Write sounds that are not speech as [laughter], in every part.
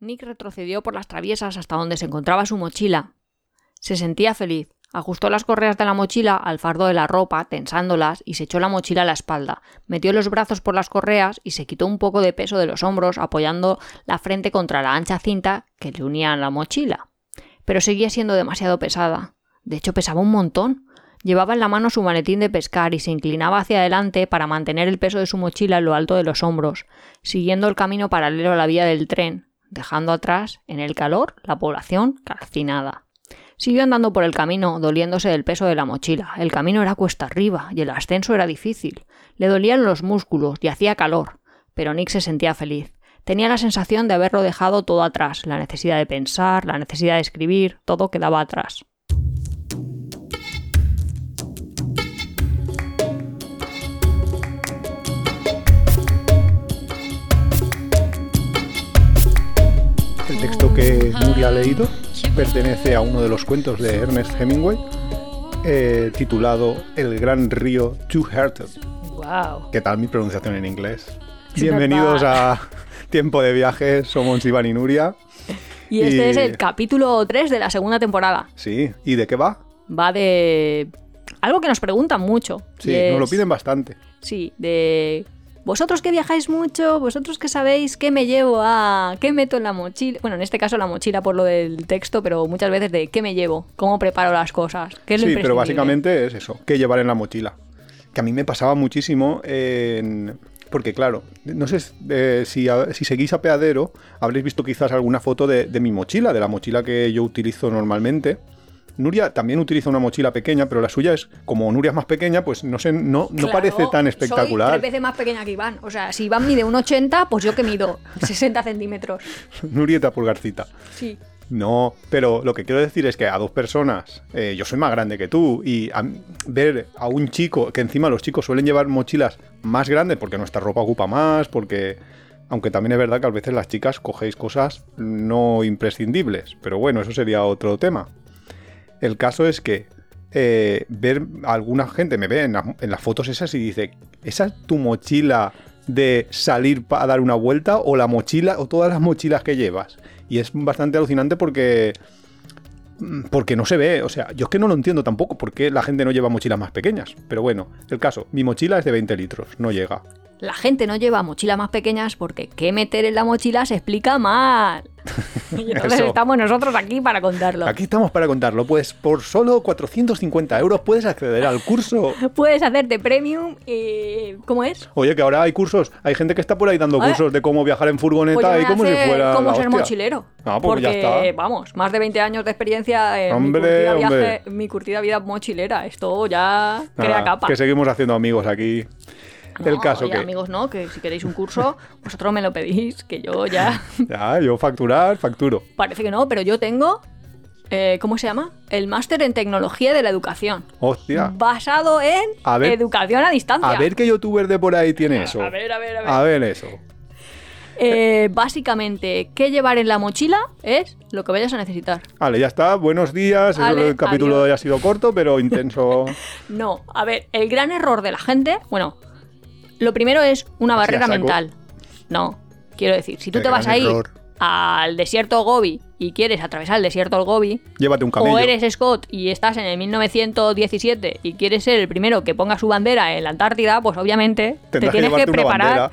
Nick retrocedió por las traviesas hasta donde se encontraba su mochila. Se sentía feliz. Ajustó las correas de la mochila al fardo de la ropa, tensándolas, y se echó la mochila a la espalda. Metió los brazos por las correas y se quitó un poco de peso de los hombros, apoyando la frente contra la ancha cinta que le unía a la mochila. Pero seguía siendo demasiado pesada. De hecho, pesaba un montón. Llevaba en la mano su maletín de pescar y se inclinaba hacia adelante para mantener el peso de su mochila en lo alto de los hombros, siguiendo el camino paralelo a la vía del tren, dejando atrás, en el calor, la población calcinada. Siguió andando por el camino, doliéndose del peso de la mochila. El camino era cuesta arriba y el ascenso era difícil. Le dolían los músculos y hacía calor. Pero Nick se sentía feliz. Tenía la sensación de haberlo dejado todo atrás, la necesidad de pensar, la necesidad de escribir, todo quedaba atrás. Que Nuria ha leído pertenece a uno de los cuentos de Ernest Hemingway, eh, titulado El gran río Two Hearted. ¡Wow! ¿Qué tal mi pronunciación en inglés? Bienvenidos a Tiempo de Viaje, somos Iván y Nuria. Y este Y- es el capítulo 3 de la segunda temporada. Sí, ¿y de qué va? Va de algo que nos preguntan mucho. Sí, nos lo piden bastante. Sí, de vosotros que viajáis mucho, vosotros que sabéis qué me llevo a, qué meto en la mochila. Bueno, en este caso la mochila por lo del texto, pero muchas veces de qué me llevo, cómo preparo las cosas, qué es lo Sí, pero básicamente es eso, qué llevar en la mochila. Que a mí me pasaba muchísimo en... Porque claro, no sé eh, si, a- si seguís a Peadero, habréis visto quizás alguna foto de, de mi mochila, de la mochila que yo utilizo normalmente. Nuria también utiliza una mochila pequeña, pero la suya es, como Nuria es más pequeña, pues no sé, no, no Claro, parece tan Soy espectacular. tres veces más pequeña que Iván. O sea, si Iván mide un 80, pues yo que mido 60 centímetros. [laughs] Nurieta pulgarcita. Sí. No, pero lo que quiero decir es que a dos personas, eh, yo soy más grande que tú, y a- ver a un chico, que encima los chicos suelen llevar mochilas más grandes porque nuestra ropa ocupa más, porque... Aunque también es verdad que a veces las chicas cogéis cosas no imprescindibles, pero bueno, eso sería otro tema. El caso es que eh, ver alguna gente me ve en, la- en las fotos esas y dice, ¿esa es tu mochila de salir pa- a dar una vuelta o la mochila o todas las mochilas que llevas? Y es bastante alucinante porque mm, porque no se ve, o sea, yo es que no lo entiendo tampoco por qué la gente no lleva mochilas más pequeñas. Pero bueno, el caso, mi mochila es de 20 litros, no llega. La gente no lleva mochilas más pequeñas porque qué meter en la mochila se explica mal. [laughs] Y entonces Eso. estamos nosotros aquí para contarlo. Aquí estamos para contarlo, pues por solo 450 euros puedes acceder al curso. [laughs] Puedes hacerte premium y... ¿Cómo es? Oye, que ahora hay cursos, hay gente que está por ahí dando cursos de cómo viajar en furgoneta Pues y me como si fuera cómo ser hostia. mochilero. Ah, pues ya porque, está. vamos, más de 20 años de experiencia en Hombre, mi, curtida hombre. viaje- mi curtida vida mochilera. Esto ya crea Nada, capa. Que seguimos haciendo amigos aquí. El No, caso oye, que amigos, no, que si queréis un curso, [laughs] vosotros me lo pedís, que yo ya... [laughs] ya yo facturar, facturo. Parece que no, pero yo tengo... eh, ¿Cómo se llama? El máster en tecnología de la educación. Hostia. Basado en A ver- educación a distancia. A ver qué youtuber de por ahí tiene eso. A ver, a ver, a ver. A ver eso. Eh, básicamente, ¿qué llevar en la mochila? Es lo que vayas a necesitar. Vale, ya está. Buenos días. El capítulo adiós. ya ha sido corto, pero intenso. [laughs] No, a ver, el gran error de la gente, bueno, lo primero es una Así barrera mental. No, quiero decir, si tú te vas a ir al desierto Gobi y quieres atravesar el desierto Gobi, Llévate un camello. o eres Scott y estás en el 1917 y quieres ser el primero que ponga su bandera en la Antártida, pues obviamente te Tendrás que tienes que, una preparar.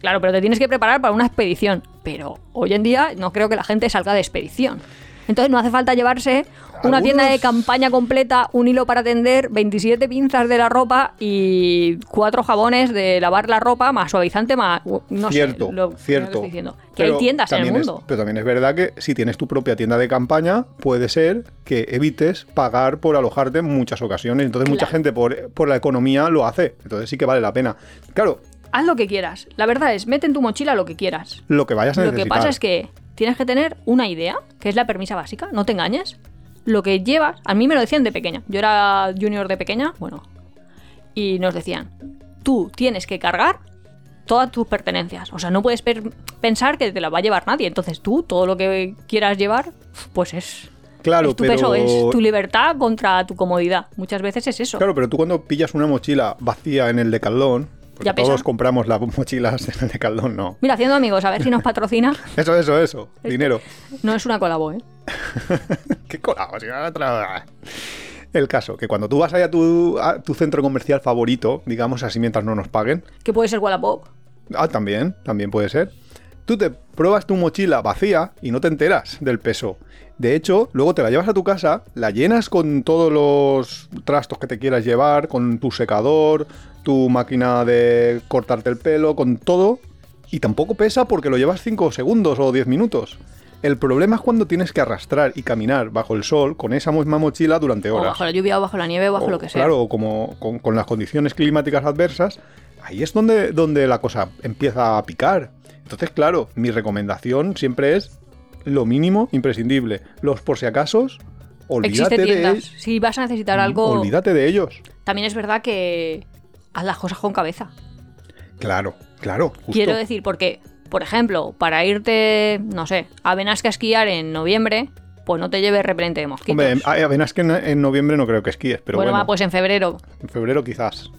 Claro, pero te tienes que preparar para una expedición. Pero hoy en día no creo que la gente salga de expedición. Entonces no hace falta llevarse una tienda de campaña completa, un hilo para tender, 27 pinzas de la ropa y cuatro jabones de lavar la ropa, más suavizante, más... No cierto, sé, lo, lo que cierto. estoy diciendo. Que hay tiendas en el es- mundo. pero también es verdad que si tienes tu propia tienda de campaña, puede ser que evites pagar por alojarte en muchas ocasiones. Entonces mucha gente por, por la economía lo hace. Entonces sí que vale la pena. Claro, Haz lo que quieras. La verdad es, mete en tu mochila lo que quieras. lo que vayas a Lo necesitar. que pasa es que tienes que tener una idea, que es la permisa básica, no te engañes. Lo que llevas, a mí me lo decían de pequeña. Yo era junior de pequeña, bueno. Y nos decían, tú tienes que cargar todas tus pertenencias. O sea, no puedes pensar que te la va a llevar nadie. Entonces tú, todo lo que quieras llevar, pues es, Claro, es tu pero... peso, es tu libertad contra tu comodidad. Muchas veces es eso. Claro, pero tú cuando pillas una mochila vacía en el decalón, Todos compramos las mochilas de Caldón, no. Mira, haciendo amigos, a ver si nos patrocina. [laughs] Eso, eso, eso. Dinero. No es una colabo, ¿eh? [laughs] ¿Qué colado? Si otra- El caso, que cuando tú vas ahí a tu, a tu centro comercial favorito, digamos así mientras no nos paguen, Que puede ser Wallapop. ah, también, también puede ser, tú te pruebas tu mochila vacía y no te enteras del peso. De hecho, luego te la llevas a tu casa, la llenas con todos los trastos que te quieras llevar, con tu secador, tu máquina de cortarte el pelo, con todo, y tampoco pesa porque lo llevas 5 segundos o 10 minutos. El problema es cuando tienes que arrastrar y caminar bajo el sol con esa misma mochila durante O horas. bajo la lluvia, o bajo la nieve, o bajo O, lo que sea. Claro, como con, con las condiciones climáticas adversas, ahí es donde, donde la cosa empieza a picar. Entonces, claro, mi recomendación siempre es lo mínimo imprescindible. Los por si acasos, olvídate de ellos. Si vas a necesitar algo, Olvídate de ellos. también es verdad que haz las cosas con cabeza. Claro, claro. justo. Quiero decir, porque, por ejemplo, para irte, no sé, a Benasque a esquiar en noviembre, pues no te lleves repelente de mosquitos. Hombre, a- en, en noviembre no creo que esquíes, pero bueno, bueno, va, pues en febrero. en febrero quizás.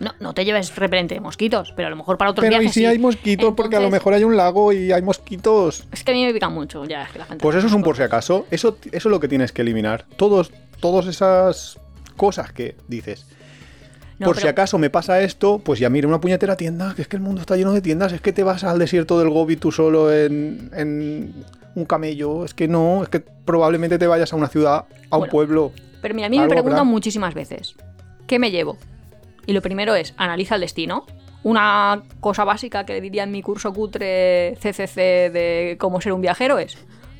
No, no te lleves repelente de mosquitos, pero a lo mejor para otros Pero y viajes si sí. hay mosquitos, porque a lo mejor hay un lago y hay mosquitos. Es que a mí me pican mucho, ya, es que la gente... Pues eso es un por si acaso. Eso, eso es lo que tienes que eliminar. Todos, todas esas cosas que dices. No, por si pero- acaso me pasa esto, pues ya mira una puñetera tienda, que es que el mundo está lleno de tiendas, es que te vas al desierto del Gobi tú solo en, en un camello, es que no, es que probablemente te vayas a una ciudad, a un Bueno, pueblo. Pero mira, a mí me preguntan muchísimas veces, ¿qué me llevo? Y lo primero es, analiza el destino. Una cosa básica que diría en mi curso cutre CCC de cómo ser un viajero es,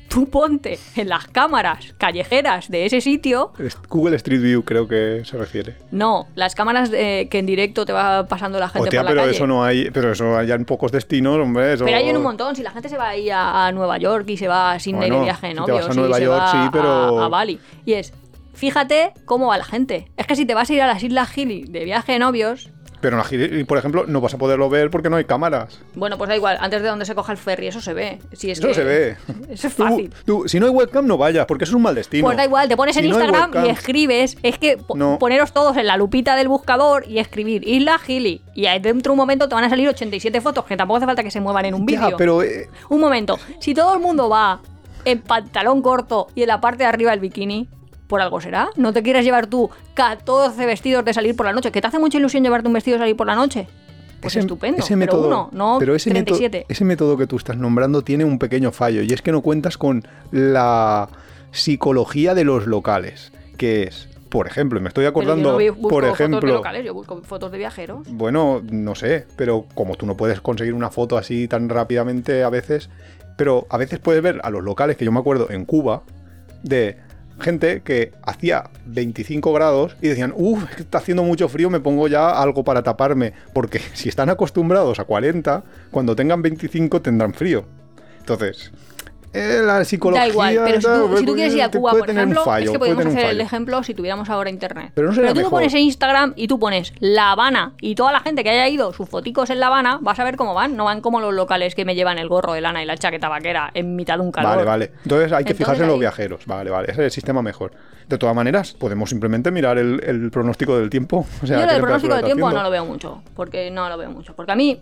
tú ponte en las cámaras callejeras de ese sitio, Google Street View creo que se refiere. no, las cámaras de- que en directo te va pasando la gente Hostia, por la pero calle. eso no hay, pero eso hay en pocos destinos, hombre. Eso... Pero hay en un montón, si la gente se va ahí a, a Nueva York y se va a Sydney Bueno, de viaje de si te vas a Nueva se York, va sí, a- pero- a, Bali. Y es, fíjate cómo va la gente. Es que si te vas a ir a las Islas Gili de viaje de novios, Pero en la Gili, por ejemplo, no vas a poderlo ver porque no hay cámaras. bueno, pues da igual, antes de donde se coja el ferry, eso se ve. Si es Eso que- se ve. [laughs] Eso es fácil. tú, si no hay webcam, no vayas, porque eso es un mal destino. Pues da igual, te pones en no Instagram y escribes. Es que po- No. poneros todos en la lupita del buscador y escribir Isla Gili. Y dentro de un momento te van a salir 87 fotos, que tampoco hace falta que se muevan en un vídeo. pero eh, Un momento, si todo el mundo va en pantalón corto y en la parte de arriba el bikini, por algo será. ¿No te quieres llevar tú 14 vestidos de salir por la noche? ¿Que te hace mucha ilusión llevarte un vestido de salir por la noche? Pues estupendo, pero uno, no pero ese 37. Método, ese método que tú estás nombrando tiene un pequeño fallo y es que no cuentas con la psicología de los locales, que es, por ejemplo, me estoy Pero acordando, yo no busco por fotos de ejemplo, locales, yo busco fotos de viajeros. bueno, no sé, pero como tú no puedes conseguir una foto así tan rápidamente a veces, pero a veces puedes ver a los locales, que yo me acuerdo en Cuba, de gente que hacía 25 grados y decían, uff, está haciendo mucho frío, me pongo ya algo para taparme, porque [laughs] si están acostumbrados a 40, cuando tengan 25 tendrán frío. Entonces, eh, la psicología... Da igual, pero si tal, tú, si tú quieres ir a Cuba, por ejemplo, fallo, es que podemos hacer el ejemplo si tuviéramos ahora internet. Pero no sería tú mejor. pones en Instagram y tú pones La Habana y toda la gente que haya ido sus foticos en La Habana, vas a ver cómo van. No van como los locales que me llevan el gorro de lana y la chaqueta vaquera en mitad de un calor. Vale, vale. Entonces hay que Entonces fijarse en los viajeros. Vale, vale. Ese es el sistema mejor. De todas maneras, podemos simplemente mirar el, el pronóstico del tiempo. O sea, Yo del pronóstico del tiempo haciendo. no lo veo mucho. Porque no lo veo mucho. Porque a mí,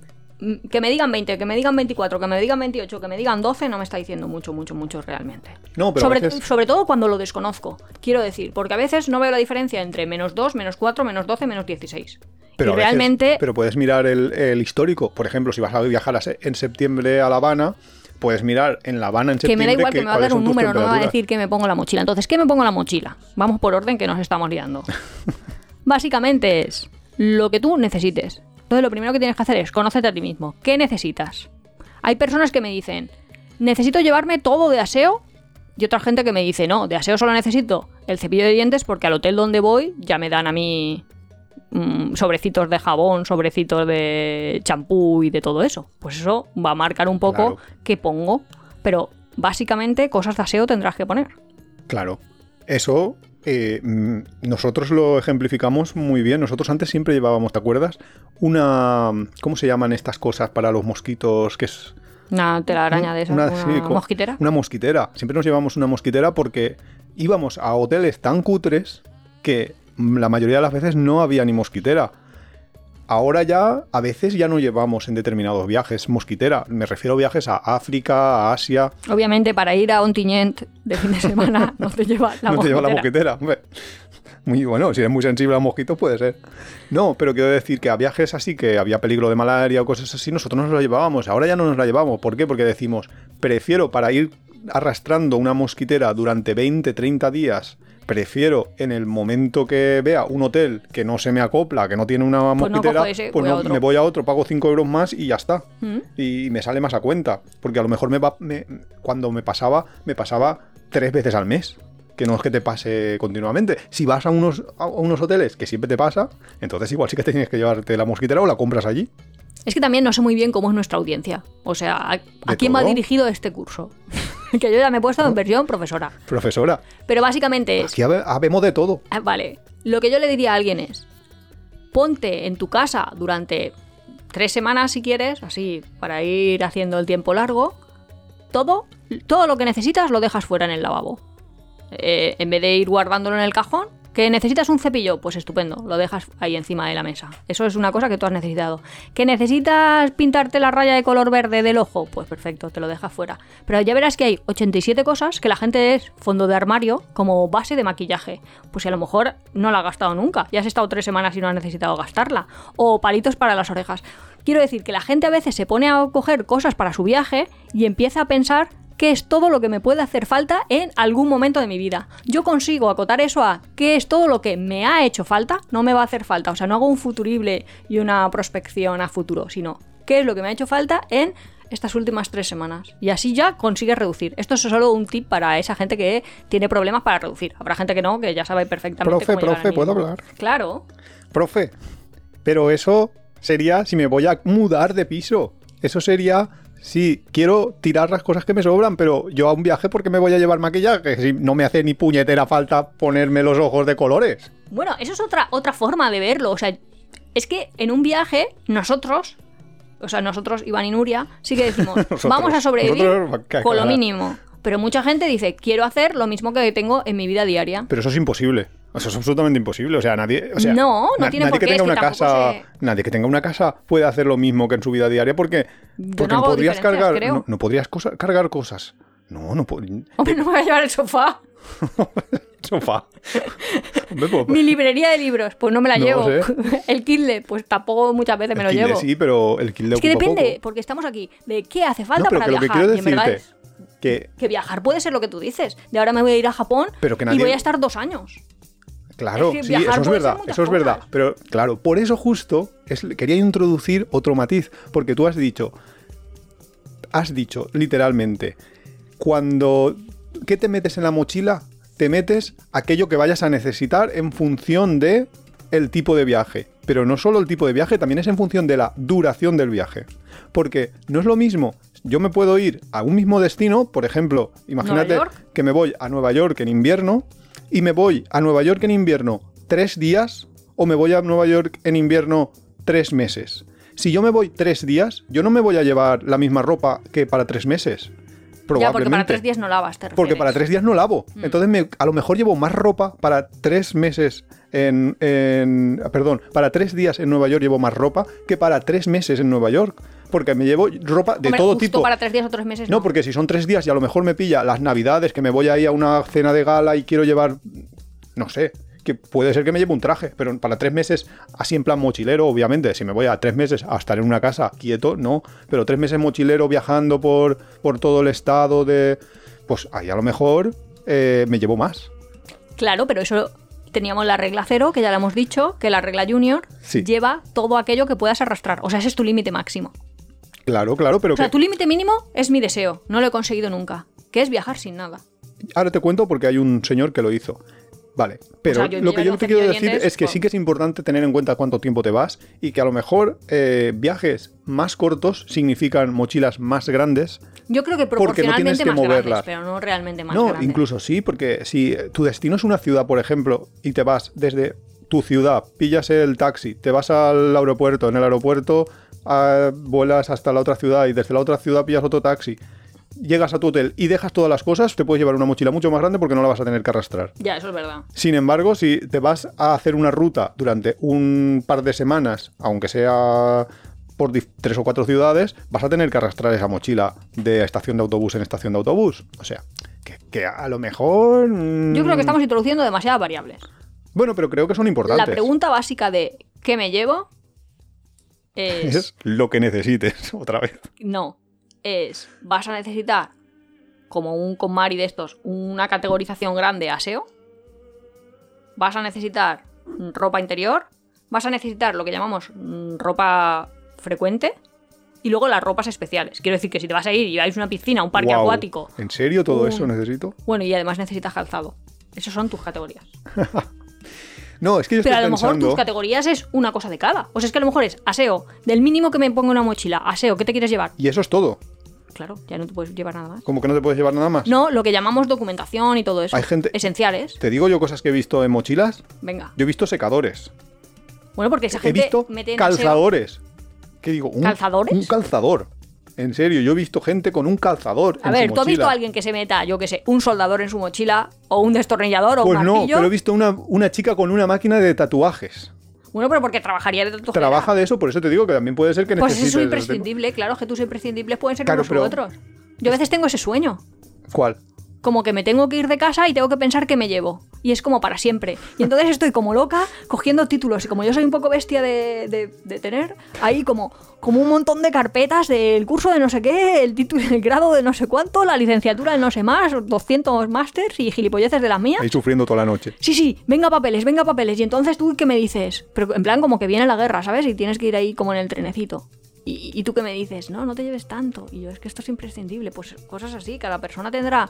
que me digan 20, que me digan 24, que me digan 28, que me digan 12, no me está diciendo mucho, mucho, mucho realmente. No, pero sobre, veces- sobre todo cuando lo desconozco. Quiero decir, porque a veces no veo la diferencia entre menos 2, menos 4, menos 12, menos 16. Pero y a veces- realmente, pero puedes mirar el, el histórico. Por ejemplo, si vas a viajar en septiembre a La Habana, puedes mirar en La Habana en que septiembre. me da igual que me va a dar un número, no me va a decir que me pongo la mochila. Entonces, ¿qué me pongo la mochila? Vamos por orden que nos estamos liando. [laughs] Básicamente es lo que tú necesites. Entonces, lo primero que tienes que hacer es conocerte a ti mismo. ¿Qué necesitas? Hay personas que me dicen, necesito llevarme todo de aseo. Y otra gente que me dice, no, de aseo solo necesito el cepillo de dientes porque al hotel donde voy ya me dan a mí mm, sobrecitos de jabón, sobrecitos de champú y de todo eso. Pues eso va a marcar un poco Claro. qué pongo. Pero básicamente cosas de aseo tendrás que poner. Claro. Eso eh, mm, nosotros lo ejemplificamos muy bien. Nosotros antes siempre llevábamos, ¿te acuerdas? Una. ¿Cómo se llaman estas cosas para los mosquitos? Que es. Una telaraña de esas, una, sí, co- mosquitera. Una mosquitera. Siempre nos llevamos una mosquitera porque íbamos a hoteles tan cutres que la mayoría de las veces no había ni mosquitera. Ahora ya a veces ya no llevamos en determinados viajes mosquitera. Me refiero a viajes a África, a Asia. Obviamente, para ir a un tiñent de fin de semana [laughs] no te lleva la no te lleva la mosquitera. mosquitera. hombre. Muy bueno, si eres muy sensible a mosquitos puede ser. No, pero quiero decir que a viajes así que había peligro de malaria o cosas así, nosotros nos la llevábamos. Ahora ya no nos la llevamos. ¿Por qué? Porque decimos, prefiero para ir arrastrando una mosquitera durante 20, 30 días. Prefiero en el momento que vea un hotel que no se me acopla, que no tiene una Pues mosquitera, ese, pues voy no, me voy a otro, pago 5 euros más y ya está. ¿Mm? Y me sale más a cuenta. Porque a lo mejor me va, me- cuando me pasaba, me pasaba tres veces al mes. Que no es que te pase continuamente. Si vas a unos, a unos hoteles que siempre te pasa, entonces igual sí que te tienes que llevarte la mosquitera o la compras allí. Es que también no sé muy bien cómo es nuestra audiencia. O sea, ¿a, a ¿De quién va todo? dirigido este curso? [laughs] que yo ya me he puesto en versión profesora. Profesora, Pero básicamente es... aquí habe- habemos de todo. Ah, Vale, lo que yo le diría a alguien es, ponte en tu casa durante tres semanas si quieres, así para ir haciendo el tiempo largo, todo, todo lo que necesitas lo dejas fuera en el lavabo. Eh, en vez de ir guardándolo en el cajón, que necesitas un cepillo, pues estupendo, lo dejas ahí encima de la mesa. Eso es una cosa que tú has necesitado. Que necesitas pintarte la raya de color verde del ojo, pues perfecto, te lo dejas fuera. Pero ya verás que hay 87 cosas que la gente es fondo de armario como base de maquillaje. Pues a lo mejor no la has gastado nunca, ya has estado tres semanas y no has necesitado gastarla. O palitos para las orejas. Quiero decir que la gente a veces se pone a coger cosas para su viaje y empieza a pensar qué es todo lo que me puede hacer falta en algún momento de mi vida. Yo consigo acotar eso a qué es todo lo que me ha hecho falta, no me va a hacer falta. O sea, no hago un futurible y una prospección a futuro, sino qué es lo que me ha hecho falta en estas últimas tres semanas. Y así ya consigues reducir. Esto es solo un tip para esa gente que tiene problemas para reducir. Habrá gente que no, que ya sabe perfectamente Profe, cómo profe, ¿puedo hablar? Claro. Profe, pero eso sería si me voy a mudar de piso. Eso sería si quiero tirar las cosas que me sobran, pero yo a un viaje porque me voy a llevar maquillaje, si no me hace ni puñetera falta ponerme los ojos de colores. Bueno, eso es otra, otra forma de verlo. O sea, es que en un viaje, nosotros, o sea, nosotros, Iván y Nuria, sí que decimos, [laughs] Nosotros. vamos a sobrevivir con lo mínimo. Pero mucha gente dice, quiero hacer lo mismo que tengo en mi vida diaria. Pero eso es imposible. Eso es absolutamente imposible. O sea, nadie. O sea, No, no tiene nadie por que qué, tenga es una que tampoco casa. se- Nadie que tenga una casa puede hacer lo mismo que en su vida diaria porque. Porque no no, podrías cargar. creo. No, no podrías cosa- cargar cosas. No, no puedo. Hombre, no me voy a llevar el sofá. [laughs] Sofá. Hombre, pues- Mi librería de libros, pues no me la No llevo. sé. [laughs] El Kindle, pues tampoco muchas veces me lo el Kindle llevo. sí, pero el Kindle es que depende, poco. porque estamos aquí, de qué hace falta No, para que lo que viajar. quiero y decirte que que viajar puede ser lo que tú dices. De ahora me voy a ir a Japón Pero que y nadie- voy a estar dos años. Claro, Es que sí, eso es verdad, eso es verdad. cosas. Pero claro, por eso justo es, quería introducir otro matiz, porque tú has dicho, has dicho literalmente, cuando, ¿qué te metes en la mochila? Te metes aquello que vayas a necesitar en función de el tipo de viaje. Pero no solo el tipo de viaje, también es en función de la duración del viaje. Porque no es lo mismo, yo me puedo ir a un mismo destino, por ejemplo, imagínate que me voy a Nueva York en invierno y me voy a Nueva York en invierno tres días o me voy a Nueva York en invierno tres meses. Si yo me voy tres días, yo no me voy a llevar la misma ropa que para tres meses. Ya, porque Probablemente. para tres días no lavas, te Porque para tres días no lavo. Mm. Entonces me- a lo mejor llevo más ropa para tres meses en, en- Perdón, para tres días en Nueva York llevo más ropa que para tres meses en Nueva York. Porque me llevo ropa de Hombre, todo justo tipo. para tres días o tres meses. No, porque si son tres días y a lo mejor me pilla las navidades, que me voy ahí a una cena de gala y quiero llevar, no sé, que puede ser que me lleve un traje, pero para tres meses, así en plan mochilero, obviamente, si me voy a tres meses a estar en una casa quieto, no, pero tres meses mochilero viajando por, por todo el estado de... Pues ahí a lo mejor eh, me llevo más. Claro, pero eso teníamos la regla cero, que ya la hemos dicho, que la regla junior Sí. lleva todo aquello que puedas arrastrar. O sea, ese es tu límite máximo. Claro, claro, pero O sea, que... tu límite mínimo es mi deseo. No lo he conseguido nunca. Que es viajar sin nada. Ahora te cuento porque hay un señor que lo hizo. Vale, pero sea, yo lo que yo te quiero de decir dientes es que sí que es importante tener en cuenta cuánto tiempo te vas y que a lo mejor eh, viajes más cortos significan mochilas más grandes. Yo creo que Porque no tienes proporcionalmente que más moverlas. grandes, pero no realmente más no, grandes. incluso sí, porque si tu destino es una ciudad, por ejemplo, y te vas desde tu ciudad, pillas el taxi, te vas al aeropuerto, en el aeropuerto vuelas hasta la otra ciudad y desde la otra ciudad pillas otro taxi. llegas a tu hotel y dejas todas las cosas, te puedes llevar una mochila mucho más grande porque no la vas a tener que arrastrar. Ya, eso es verdad. Sin embargo, si te vas a hacer una ruta durante un par de semanas, aunque sea por tres o cuatro ciudades, vas a tener que arrastrar esa mochila de estación de autobús en estación de autobús. O sea, que, que a lo mejor... mm, Yo creo que estamos introduciendo demasiadas variables. Bueno, pero creo que son importantes. La pregunta básica de ¿qué me llevo? Es, Es lo que necesites, [laughs] otra vez. no, es vas a necesitar como un Conmari de estos, una categorización grande aseo. Vas a necesitar ropa interior, vas a necesitar lo que llamamos mm, ropa frecuente y luego las ropas especiales. Quiero decir que si te vas a ir y vais a una piscina, un parque acuático, ¿En serio todo Un- eso necesito? bueno, y además necesitas calzado. Esas son tus categorías. [laughs] No, es que yo Pero a estoy lo mejor tus categorías es una cosa de cada. O sea, es que a lo mejor es aseo, del mínimo que me ponga una mochila, aseo, ¿qué te quieres llevar? Y eso es todo. Claro, ya no te puedes llevar nada más. Como que no te puedes llevar nada más. No, lo que llamamos documentación y todo eso. Hay gente- Esenciales. Te digo yo cosas que he visto en mochilas. Venga. Yo he visto secadores. Bueno, porque esa He gente visto mete en aseo- calzadores. ¿Qué digo? Un, ¿Calzadores? Un calzador. En serio, yo he visto gente con un calzador. A en ver, su ¿tú has visto a alguien que se meta, yo qué sé, un soldador en su mochila o un destornillador o Pues un no, martillo? pero he visto una, una chica con una máquina de tatuajes. Bueno, pero porque trabajaría de tu Trabaja de eso, por eso te digo que también puede ser que Pues necesites... eso es imprescindible, claro, que tus imprescindibles pueden ser Claro, unos u otros. Yo a veces tengo ese sueño. ¿Cuál? Como que me tengo que ir de casa y tengo que pensar que me llevo. Y es como para siempre. Y entonces estoy como loca cogiendo títulos. Y como yo soy un poco bestia de, de- de tener, ahí como, como un montón de carpetas del curso de no sé qué, el título, el grado de no sé cuánto, la licenciatura de no sé más, 200 másters y gilipolleces de las mías. Ahí sufriendo toda la noche. Sí, sí, venga papeles, venga papeles. Y entonces tú, ¿qué me dices? Pero en plan, como que viene la guerra, ¿sabes? Y tienes que ir ahí como en el trenecito. Y, y tú qué me dices, no, no te lleves tanto. Y yo, es que esto es imprescindible. Pues cosas así, cada persona tendrá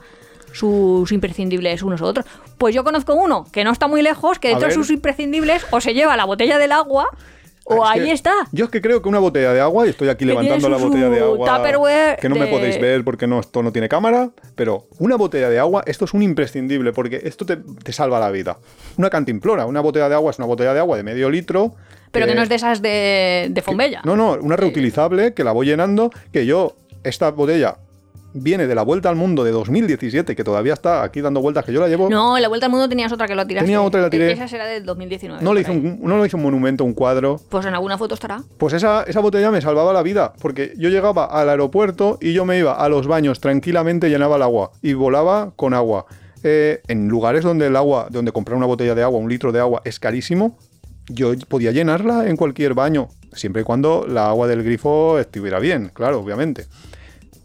sus imprescindibles unos u otros. Pues yo conozco uno que no está muy lejos, que dentro de sus imprescindibles o se lleva la botella del agua o Ah, Es ahí que está. Yo es que creo que una botella de agua, y estoy aquí levantando la botella de agua. Tupperware Que no me podéis ver porque no, esto no tiene cámara. Pero una botella de agua, esto es un imprescindible porque esto te, te salva la vida. Una cantimplora, una botella de agua es una botella de agua de medio litro. Pero que no es de esas de, de Fombella. No, no, una reutilizable que la voy llenando. Que yo, esta botella viene de la vuelta al mundo de 2017, que todavía está aquí dando vueltas, que yo la llevo. No, en la vuelta al mundo tenías otra que lo tiraste. Tenía otra y la tiré. Esa será del 2019. no, le hice un, no le hice un monumento, un cuadro. Pues en alguna foto estará. Pues esa, esa botella me salvaba la vida, porque yo llegaba al aeropuerto y yo me iba a los baños tranquilamente, llenaba el agua y volaba con agua. Eh, en lugares donde el agua, donde comprar una botella de agua, un litro de agua es carísimo, yo podía llenarla en cualquier baño, siempre y cuando la agua del grifo estuviera bien, claro, obviamente.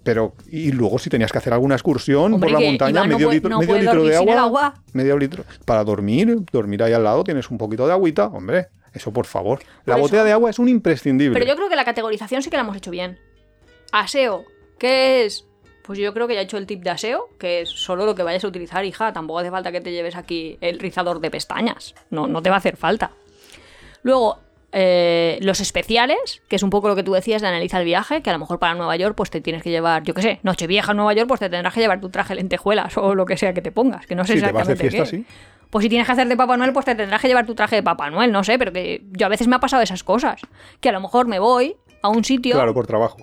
Pero, y luego si tenías que hacer alguna excursión Hombre, por la montaña, Iván medio litro, no medio litro de agua, agua. medio litro. Para dormir, dormir ahí al lado tienes un poquito de agüita, hombre, eso por favor. la eso- botella de agua es un imprescindible. Pero yo creo que la categorización sí que la hemos hecho bien. Aseo, ¿qué es? Pues yo creo que ya he hecho el tip de aseo, que es solo lo que vayas a utilizar, hija. Tampoco hace falta que te lleves aquí el rizador de pestañas. No, no te va a hacer falta. Luego, eh, los especiales, que es un poco lo que tú decías de analiza el viaje, que a lo mejor para Nueva York pues te tienes que llevar, yo qué sé, Nochevieja en Nueva York, pues te tendrás que llevar tu traje de lentejuelas o lo que sea que te pongas, que no sé Si te vas de exactamente fiesta, qué. sí. Pues si tienes que hacer de Papá Noel, pues te tendrás que llevar tu traje de Papá Noel, no sé, pero que yo a veces me ha pasado esas cosas. Que a lo mejor me voy a un sitio Claro, por trabajo.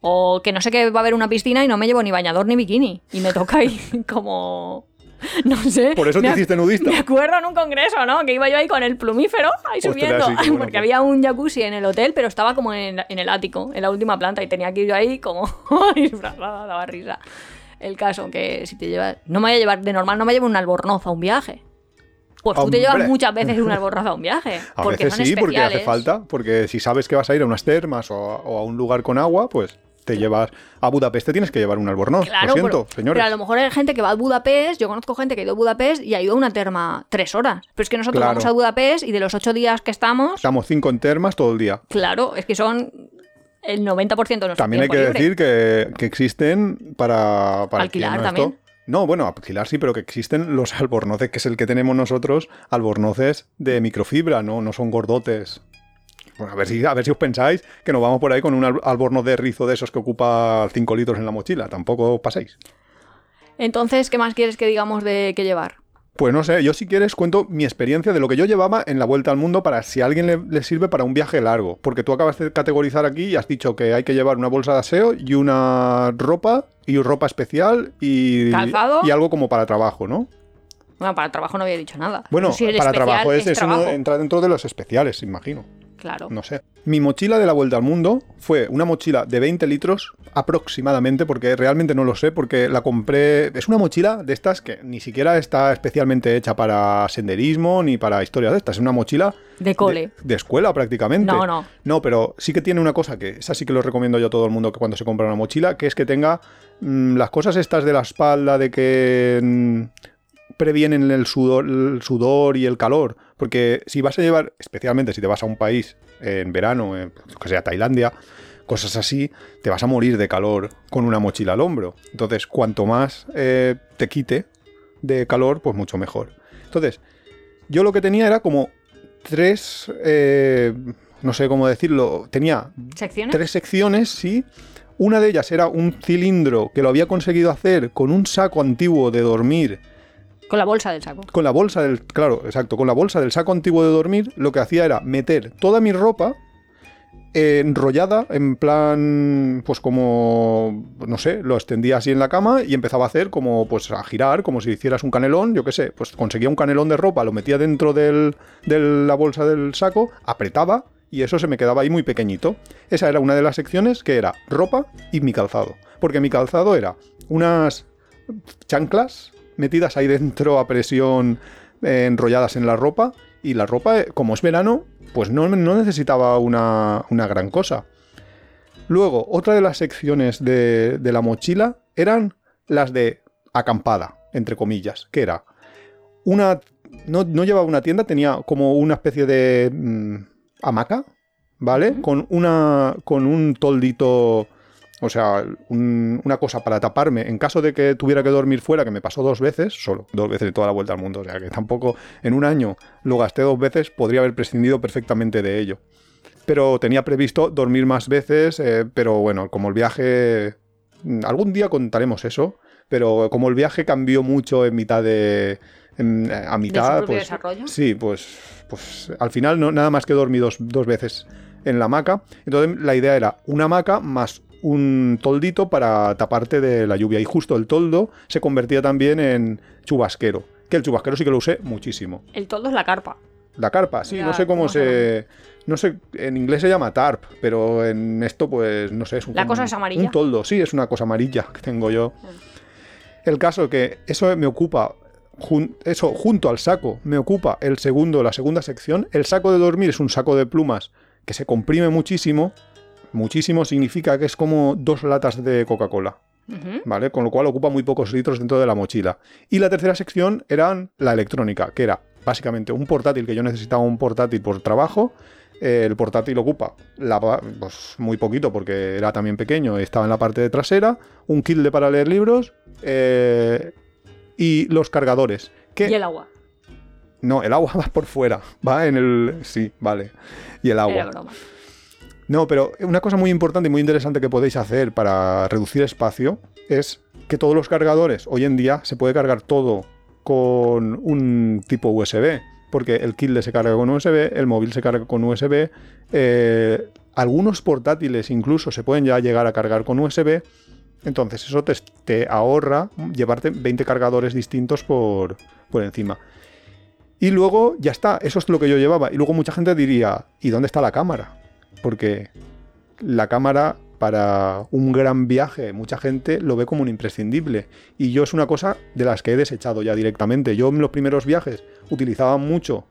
o que no sé que va a haber una piscina y no me llevo ni bañador ni bikini. Y me toca ir [laughs] como... [laughs] No sé. Por eso te hiciste nudista. Me acuerdo en un congreso, ¿no? Que iba yo ahí con el plumífero, ahí Ostras, subiendo. sí, qué [laughs] bueno, porque pues. había un jacuzzi en el hotel, pero estaba como en, en el ático, en la última planta. Y tenía que ir yo ahí como [laughs] disfrazada, daba risa. El caso que si te llevas... No me voy a llevar, de normal no me llevo un albornoz a un viaje. Pues tú te llevas muchas veces un albornoz a un viaje. A porque veces son sí, porque hace falta. Porque si sabes que vas a ir a unas termas o a, o a un lugar con agua, pues te llevas a Budapest, te tienes que llevar un albornoz. Claro, Lo siento, pero, señores. pero a lo mejor hay gente que va a Budapest, yo conozco gente que ha ido a Budapest y ha ido a una terma tres horas. Pero es que nosotros Claro. vamos a Budapest y de los ocho días que estamos, Estamos cinco en termas todo el día. claro, es que son el 90% de nuestro También hay que libre. decir que, que existen para, para Alquilar no también. esto- No, bueno, alquilar sí, pero que existen los [laughs] albornoces, que es el que tenemos nosotros, albornoces de microfibra, no, no son gordotes. Bueno, a ver, si, a ver si os pensáis que nos vamos por ahí con un al- albornoz de rizo de esos que ocupa 5 litros en la mochila. Tampoco os paséis. Entonces, ¿qué más quieres que digamos de qué llevar? Pues no sé, yo si quieres cuento mi experiencia de lo que yo llevaba en la vuelta al mundo para si a alguien le, le sirve para un viaje largo. Porque tú acabas de categorizar aquí y has dicho que hay que llevar una bolsa de aseo y una ropa y ropa especial y, ¿Calzado? y algo como para trabajo, ¿no? Bueno, para trabajo no había dicho nada. Bueno, Si para trabajo es, es eso no entra dentro de los especiales, imagino. Claro. No sé. Mi mochila de la vuelta al mundo fue una mochila de 20 litros aproximadamente, porque realmente no lo sé, porque la compré. Es una mochila de estas que ni siquiera está especialmente hecha para senderismo ni para historias de estas. Es una mochila. De cole. De, de escuela prácticamente. No, no. No, pero sí que tiene una cosa que esa sí que lo recomiendo yo a todo el mundo que cuando se compra una mochila, que es que tenga mm, las cosas estas de la espalda, de que mm, previenen el sudor, el sudor y el calor. Porque si vas a llevar, especialmente si te vas a un país en verano, eh, que sea Tailandia, cosas así, te vas a morir de calor con una mochila al hombro. Entonces, cuanto más eh, te quite de calor, pues mucho mejor. Entonces, yo lo que tenía era como tres, eh, no sé cómo decirlo, tenía ¿Secciones? tres secciones, sí. Una de ellas era un cilindro que lo había conseguido hacer con un saco antiguo de dormir Con la bolsa del saco. con la bolsa del. Claro, exacto. Con la bolsa del saco antiguo de dormir, lo que hacía era meter toda mi ropa enrollada, en plan. Pues como. No sé, lo extendía así en la cama y empezaba a hacer como. Pues a girar, como si hicieras un canelón, yo qué sé. Pues conseguía un canelón de ropa, lo metía dentro de la bolsa del saco, apretaba y eso se me quedaba ahí muy pequeñito. Esa era una de las secciones que era ropa y mi calzado. Porque mi calzado era unas chanclas metidas ahí dentro a presión eh, enrolladas en la ropa y la ropa, eh, como es verano, pues no, no necesitaba una, una gran cosa. Luego, otra de las secciones de, de la mochila eran las de acampada, entre comillas, que era una... No, no llevaba una tienda, tenía como una especie de mm, hamaca, ¿vale? Con una. con un toldito. O sea, un- una cosa para taparme en caso de que tuviera que dormir fuera, que me pasó dos veces, solo, dos veces de toda la vuelta al mundo. O sea, que tampoco en un año lo gasté dos veces, podría haber prescindido perfectamente de ello. Pero tenía previsto dormir más veces, eh, pero bueno, como el viaje... mm, Algún día contaremos eso, pero como el viaje cambió mucho en mitad de... en- a mitad, propio pues... desarrollo? Sí, pues, pues al final no, nada más que dormí dos, dos veces en la hamaca. Entonces la idea era una hamaca más un toldito para taparte de la lluvia. Y justo el toldo se convertía también en chubasquero. Que el chubasquero sí que lo usé muchísimo. El toldo es la carpa. La carpa, sí, Ya, no sé cómo, ¿cómo se... No sé, en inglés se llama tarp, pero en esto pues no sé, es un... ¿La cosa es amarilla? Un toldo, sí, es una cosa amarilla que tengo yo. El caso que eso me ocupa, jun- eso junto al saco, me ocupa el segundo, la segunda sección. El saco de dormir es un saco de plumas que se comprime muchísimo. Muchísimo significa que es como dos latas de Coca-Cola. ¿vale? Con lo cual ocupa muy pocos litros dentro de la mochila. Y la tercera sección eran la electrónica, que era básicamente un portátil, que yo necesitaba un portátil por trabajo. Eh, el portátil ocupa la pues, muy poquito porque era también pequeño, estaba en la parte de trasera, un Kindle para leer libros eh, y los cargadores. Que Y el agua. no, el agua [laughs] va por fuera, va en el sí, vale. Y el agua. Era broma. No, pero una cosa muy importante y muy interesante que podéis hacer para reducir espacio es que todos los cargadores, hoy en día se puede cargar todo con un tipo USB, porque el Kindle se carga con USB, el móvil se carga con USB, eh, algunos portátiles incluso se pueden ya llegar a cargar con USB, entonces eso te, te ahorra llevarte 20 cargadores distintos por, por encima. Y luego ya está, eso es lo que yo llevaba. Y luego mucha gente diría, ¿y dónde está la cámara? Porque la cámara para un gran viaje, mucha gente lo ve como un imprescindible. Y yo es una cosa de las que he desechado ya directamente. Yo en los primeros viajes utilizaba mucho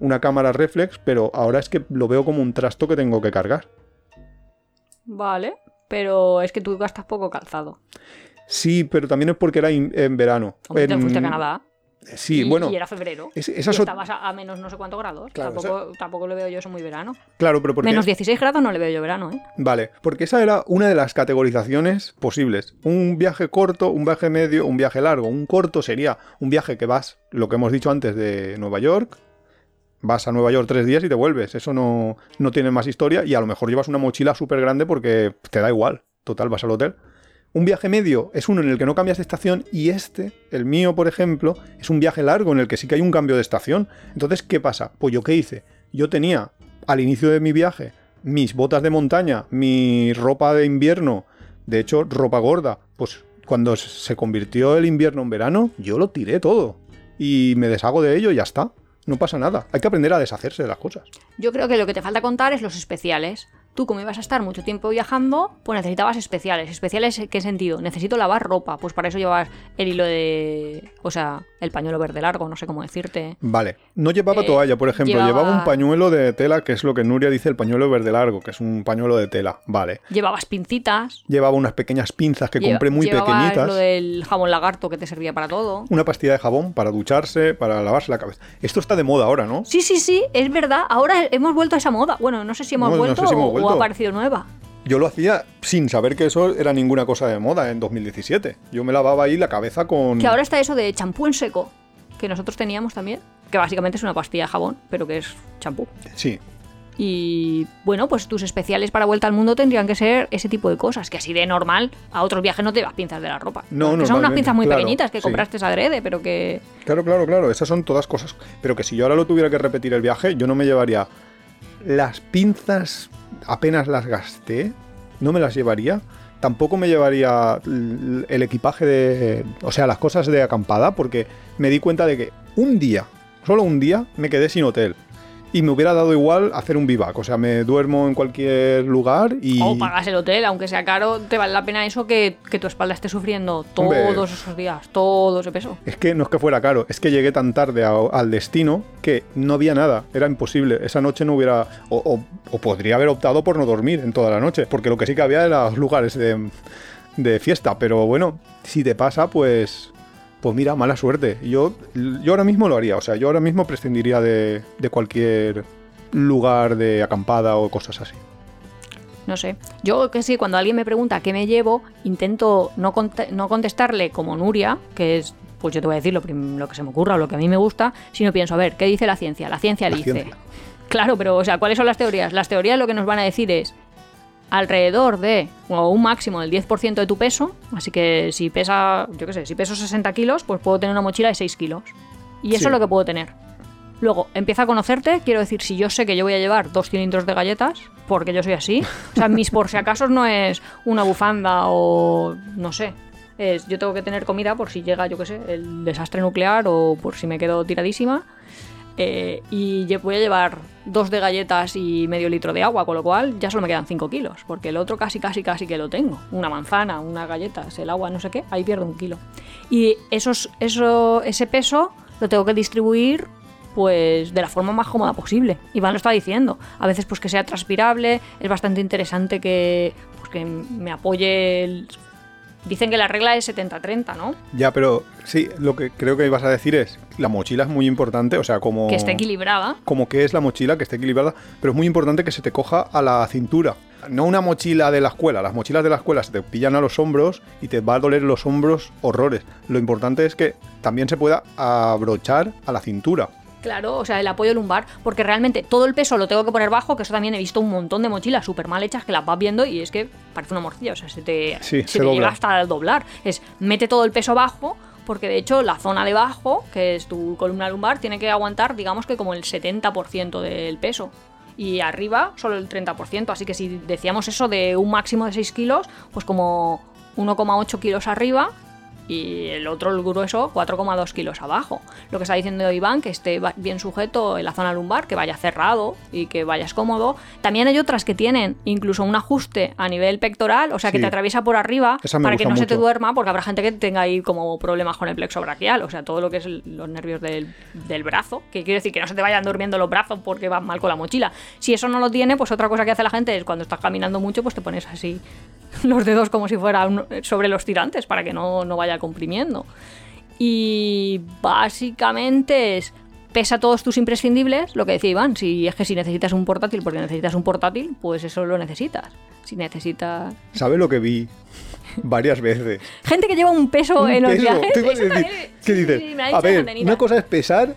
una cámara reflex, pero ahora es que lo veo como un trasto que tengo que cargar. Vale. Pero es que tú gastas poco calzado. Sí, pero también es porque era in- en verano. Hombre, te En- fuiste a Canadá. Sí, y, bueno. y era febrero. es- y esas son- estabas a, a menos no sé cuántos grados. Claro, tampoco, tampoco le veo yo eso muy verano. Claro, pero porque... Menos 16 grados no le veo yo verano, ¿eh? Vale, porque esa era una de las categorizaciones posibles. Un viaje corto, un viaje medio, un viaje largo. Un corto sería un viaje que vas, lo que hemos dicho antes, de Nueva York. Vas a Nueva York tres días y te vuelves. Eso no, no tiene más historia. Y a lo mejor llevas una mochila súper grande porque te da igual. Total, vas al hotel. Un viaje medio es uno en el que no cambias de estación y este, el mío, por ejemplo, es un viaje largo en el que sí que hay un cambio de estación. Entonces, ¿qué pasa? Pues yo qué hice? Yo tenía al inicio de mi viaje mis botas de montaña, mi ropa de invierno, de hecho, ropa gorda. Pues cuando se convirtió el invierno en verano, yo lo tiré todo. Y me deshago de ello y ya está. No pasa nada. Hay que aprender a deshacerse de las cosas. Yo creo que lo que te falta contar es los especiales. Tú, como ibas a estar mucho tiempo viajando, pues necesitabas especiales. ¿Especiales qué sentido? Necesito lavar ropa. Pues para eso llevas el hilo de. O sea, el pañuelo verde largo, no sé cómo decirte. Vale. No llevaba Eh, toalla, por ejemplo. llevaba- Llevaba un pañuelo de tela, que es lo que Nuria dice el pañuelo verde largo, que es un pañuelo de tela. Vale. Llevabas pincitas. Llevaba unas pequeñas pinzas que lle- compré muy llevabas pequeñitas. lo del jabón lagarto que te servía para todo. Una pastilla de jabón para ducharse, para lavarse la cabeza. Esto está de moda ahora, ¿no? Sí, sí, sí, es verdad. Ahora hemos vuelto a esa moda. Bueno, no sé si hemos No, no vuelto, sé si hemos o- o vuelto. Ha aparecido nueva. Yo lo hacía sin saber que eso era ninguna cosa de moda en 2017. Yo me lavaba ahí la cabeza con... Que ahora está eso de champú en seco, que nosotros teníamos también, que básicamente es una pastilla de jabón, pero que es champú. Sí. Y bueno, pues tus especiales para vuelta al mundo tendrían que ser ese tipo de cosas, que así de normal a otros viajes no te llevas pinzas de la ropa. No, que son unas pinzas muy claro, pequeñitas que sí. compraste adrede, pero que Claro, claro, claro. Esas son todas cosas. Pero que si yo ahora lo tuviera que repetir el viaje, yo no me llevaría las pinzas, apenas las gasté, no me las llevaría. Tampoco me llevaría el equipaje de... O sea, las cosas de acampada, porque me di cuenta de que un día, solo un día, me quedé sin hotel. Y me hubiera dado igual hacer un vivac. O sea, me duermo en cualquier lugar y... o pagas el hotel, aunque sea caro, te vale la pena eso que, que tu espalda esté sufriendo Hombre. todos esos días, todo ese peso. Es que no es que fuera caro, es que llegué tan tarde a- al destino que no había nada, era imposible. Esa noche no hubiera. O, o- o podría haber optado por no dormir en toda la noche, porque lo que sí que había eran los lugares de, de fiesta. Pero bueno, si te pasa, pues. Pues mira, mala suerte. Yo, yo ahora mismo lo haría, o sea, yo ahora mismo prescindiría de, de cualquier lugar de acampada o cosas así. No sé. Yo que sí, cuando alguien me pregunta qué me llevo, intento no, no contestarle como Nuria, que es, pues yo te voy a decir lo, lo que se me ocurra o lo que a mí me gusta, sino pienso, a ver, ¿qué dice la ciencia? La ciencia La dice. ciencia. Claro, pero, o sea, ¿cuáles son las teorías? Las teorías lo que nos van a decir es alrededor de o un máximo del 10% de tu peso. Así que si pesa, yo qué sé, si peso 60 kilos, pues puedo tener una mochila de 6 kilos. Y eso Sí. es lo que puedo tener. Luego, empieza a conocerte, quiero decir, si yo sé que yo voy a llevar dos cilindros de galletas, porque yo soy así. O sea, mis por si acaso no es una bufanda o no sé. Es, yo tengo que tener comida por si llega, yo qué sé, el desastre nuclear o por si me quedo tiradísima. Eh, y voy a llevar dos de galletas y medio litro de agua, con lo cual ya solo me quedan 5 kilos, porque el otro casi, casi, casi que lo tengo. Una manzana, unas galletas, el agua, no sé qué, ahí pierdo un kilo. Y esos, eso, ese peso lo tengo que distribuir pues de la forma más cómoda posible. Iván lo está diciendo. A veces pues que sea transpirable, es bastante interesante que, pues, que me apoye el... Dicen que la regla es 70-30, ¿no? Ya, pero sí, lo que creo que ibas a decir es, la mochila es muy importante, o sea, como... Que esté equilibrada. como que es la mochila, que esté equilibrada, pero es muy importante que se te coja a la cintura. No una mochila de la escuela, las mochilas de la escuela se te pillan a los hombros y te va a doler los hombros horrores. Lo importante es que también se pueda abrochar a la cintura. Claro, o sea, el apoyo lumbar, porque realmente todo el peso lo tengo que poner bajo, que eso también he visto un montón de mochilas súper mal hechas que las vas viendo y es que parece una morcilla, o sea, se te, Sí, se se te llega hasta el doblar. Es, mete todo el peso bajo, porque de hecho la zona de bajo, que es tu columna lumbar, tiene que aguantar, digamos que como el 70% del peso. Y arriba solo el 30%, así que si decíamos eso de un máximo de 6 kilos, pues como 1,8 kilos arriba y el otro, el grueso, 4,2 kilos abajo. Lo que está diciendo Iván, que esté bien sujeto en la zona lumbar, que vaya cerrado y que vayas cómodo. También hay otras que tienen incluso un ajuste a nivel pectoral, o sea, que Sí. te atraviesa por arriba para que no se te duerma, porque habrá gente que tenga ahí como problemas con el plexo braquial, o sea, todo lo que es el- los nervios del, del brazo, que quiere decir que no se te vayan durmiendo los brazos porque van mal con la mochila. Si eso no lo tiene, pues otra cosa que hace la gente es cuando estás caminando mucho, pues te pones así los dedos como si fueran sobre los tirantes para que no, no vaya comprimiendo. Y básicamente es pesa todos tus imprescindibles, lo que decía Iván, si es que si necesitas un portátil porque necesitas un portátil, pues eso lo necesitas. Si necesitas... ¿Sabes lo que vi varias veces? Gente que lleva un peso Un en los peso. viajes. ¿Qué sí, dices? sí, a ver, una cosa es pesar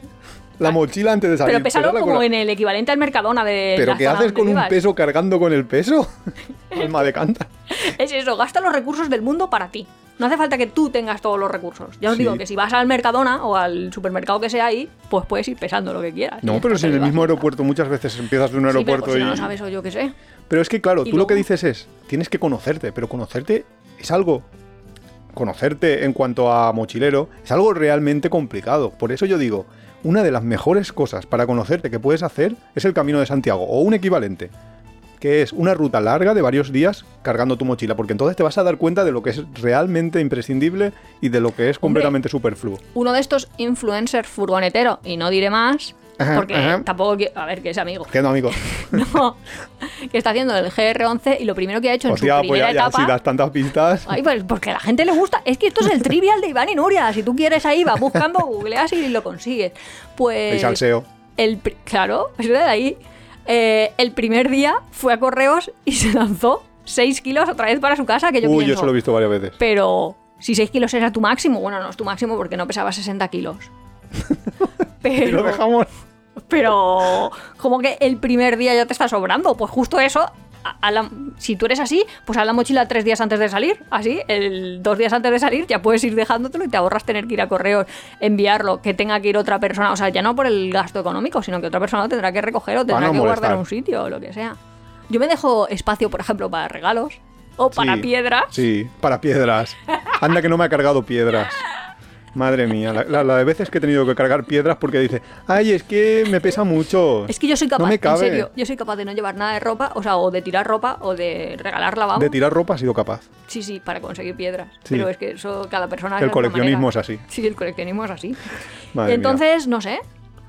la mochila antes de salir. Pero con como la- en el equivalente al Mercadona de ¿Pero qué haces con un peso cargando con el peso? [laughs] Alma de canta. Es eso, gasta los recursos del mundo para ti. No hace falta que tú tengas todos los recursos. Ya os Sí. digo que si vas al Mercadona o al supermercado que sea ahí, pues puedes ir pesando lo que quieras. No, pero si en el mismo aeropuerto muchas veces empiezas de un Sí, pero aeropuerto pues si y... no sabes o yo qué sé. Pero es que, claro, tú lo que dices es, tienes que conocerte, pero conocerte es algo... Conocerte en cuanto a mochilero es algo realmente complicado. Por eso yo digo, una de las mejores cosas para conocerte que puedes hacer es el Camino de Santiago o un equivalente, que es una ruta larga de varios días cargando tu mochila, porque entonces te vas a dar cuenta de lo que es realmente imprescindible y de lo que es completamente superfluo. Uno de estos influencers furgonetero, y no diré más, porque ajá. tampoco quiero... A ver, que es amigo. Entiendo, amigo. [laughs] No, que está haciendo el GR11 y lo primero que ha hecho en Hostia, su pues ya, ya, etapa... si das tantas pistas... [laughs] Ay, pues porque a la gente le gusta. Es que esto es el trivial de Iván y Nuria. Si tú quieres ahí, vas buscando, googleas y lo consigues. Pues. El salseo. El, claro, es de ahí. Eh, el primer día fue a correos y [laughs] se lanzó 6 kilos otra vez para su casa. Que yo Uy, yo eso lo he visto varias veces. Pero si 6 kilos era tu máximo, bueno, no es tu máximo porque no pesaba 60 kilos. [laughs] Pero, Y lo dejamos... pero como que el primer día ya te está sobrando. Pues justo eso. A- a la- si tú eres así, pues haz la mochila tres días antes de salir. Así, el dos días antes de salir ya puedes ir dejándotelo y te ahorras tener que ir a correos, enviarlo, que tenga que ir otra persona. O sea, ya no por el gasto económico, sino que otra persona lo tendrá que recoger o tendrá no que guardar en un sitio o lo que sea. Yo me dejo espacio, por ejemplo, para regalos o para Sí, piedras. Sí, para piedras. Anda que no me ha cargado piedras. [laughs] Madre mía, la, la- la de veces que he tenido que cargar piedras porque dice, ay, es que me pesa mucho. Es que yo soy capaz, no me en cabe. serio, yo soy capaz de no llevar nada de ropa, o sea, o de tirar ropa o de regalarla, vamos. De tirar ropa ha sido capaz. Sí, sí, para conseguir piedras. Sí. Pero es que eso cada persona El coleccionismo es así. Sí, el coleccionismo es así. Madre entonces, no sé.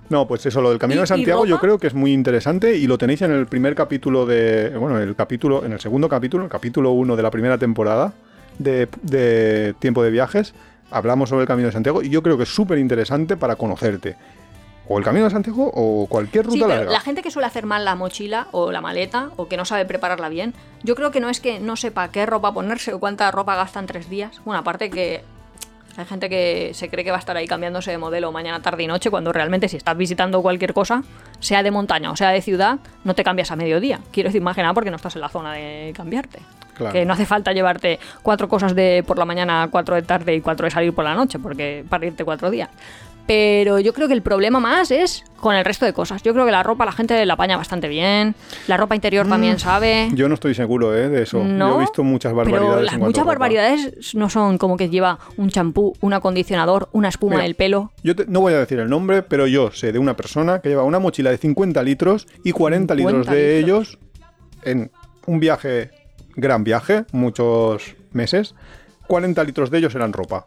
No, pues eso, lo del Camino ¿Y- de Santiago yo creo que es muy interesante y lo tenéis en el primer capítulo de. Bueno, el capítulo, en el segundo capítulo, el capítulo 1 de la primera temporada de, de Tiempo de Viajes. Hablamos sobre el Camino de Santiago y yo creo que es súper interesante para conocerte. O el Camino de Santiago o cualquier ruta Sí, pero larga. la gente que suele hacer mal la mochila o la maleta o que no sabe prepararla bien, yo creo que no es que no sepa qué ropa ponerse o cuánta ropa gasta en tres días. Bueno, aparte que hay gente que se cree que va a estar ahí cambiándose de modelo mañana, tarde y noche, cuando realmente si estás visitando cualquier cosa, sea de montaña o sea de ciudad, no te cambias a mediodía. Quiero decir, más que nada porque no estás en la zona de cambiarte. Claro. Que no hace falta llevarte cuatro cosas de por la mañana, cuatro de tarde y cuatro de salir por la noche, porque para irte cuatro días. Pero yo creo que el problema más es con el resto de cosas. Yo creo que la ropa la gente la apaña bastante bien. La ropa interior también sabe. Yo no estoy seguro ¿eh? de eso. No, Yo he visto muchas barbaridades. Pero las muchas barbaridades no son como que lleva un champú, un acondicionador, una espuma Mira, del pelo. Yo te- no voy a decir el nombre, pero yo sé de una persona que lleva una mochila de 50 litros y 40 litros 50 de litros. ellos en un viaje, gran viaje, muchos meses. 40 litros de ellos eran ropa.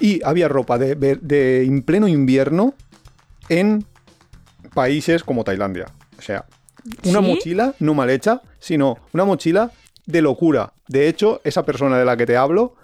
Y había ropa de, de- de en pleno invierno en países como Tailandia. O sea, una ¿Sí? mochila no mal hecha, sino una mochila de locura. De hecho, esa persona de la que te hablo,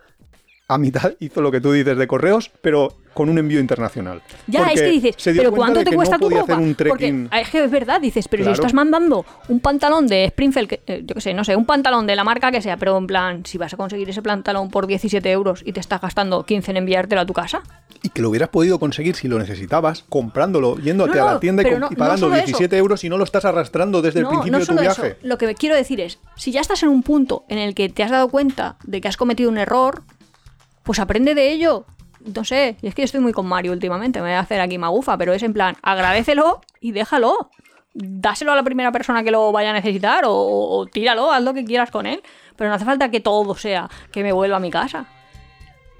a mitad [laughs] hizo lo que tú dices de correos, pero con un envío internacional. Ya, es que dices, pero ¿cuánto te cuesta no tu podía ropa? hacer un Porque es que es verdad, dices, pero Claro. si estás mandando un pantalón de Springfield, que, eh, yo qué sé, no sé, un pantalón de la marca que sea, pero en plan, si vas a conseguir ese pantalón por 17 euros y te estás gastando 15 en enviártelo a tu casa, Y que lo hubieras podido conseguir si lo necesitabas, comprándolo, yéndote No, a la tienda y, pagando no solo 17 euros y no lo estás arrastrando desde el principio de tu viaje. Eso. Lo que quiero decir es, si ya estás en un punto en el que te has dado cuenta de que has cometido un error, pues aprende de ello. No sé, y es que estoy muy con Mario últimamente, me voy a hacer aquí magufa, pero es en plan, agradecelo y déjalo. Dáselo a la primera persona que lo vaya a necesitar o, o tíralo, haz lo que quieras con él. Pero no hace falta que todo sea que me vuelva a mi casa.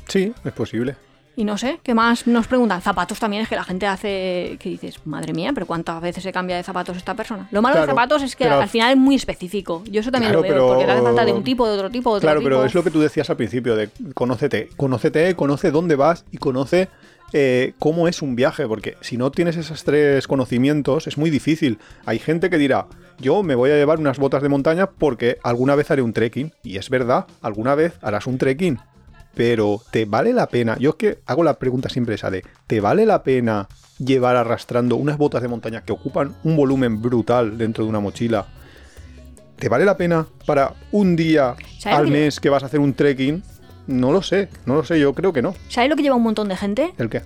Sí, es posible. Y no sé, ¿qué más nos preguntan? Zapatos también es que la gente hace. que dices, madre mía, pero ¿cuántas veces se cambia de zapatos esta persona? Lo malo de Claro, zapatos es que pero- al final es muy específico. Yo eso también Claro, lo veo, pero- porque te hace falta de un tipo, de otro tipo, de otro Claro, tipo. pero es lo que tú decías al principio, de conócete, conócete, conoce dónde vas y conoce eh, cómo es un viaje, porque si no tienes esos tres conocimientos es muy difícil. Hay gente que dirá, yo me voy a llevar unas botas de montaña porque alguna vez haré un trekking, y es verdad, alguna vez harás un trekking, pero ¿te vale la pena? Yo es que hago la pregunta siempre esa de, ¿te vale la pena llevar arrastrando unas botas de montaña que ocupan un volumen brutal dentro de una mochila? ¿Te vale la pena para un día ¿Sabes al mes que vas a hacer un trekking? No lo sé, no lo sé, yo creo que no. ¿Sabes lo que lleva un montón de gente? ¿El qué?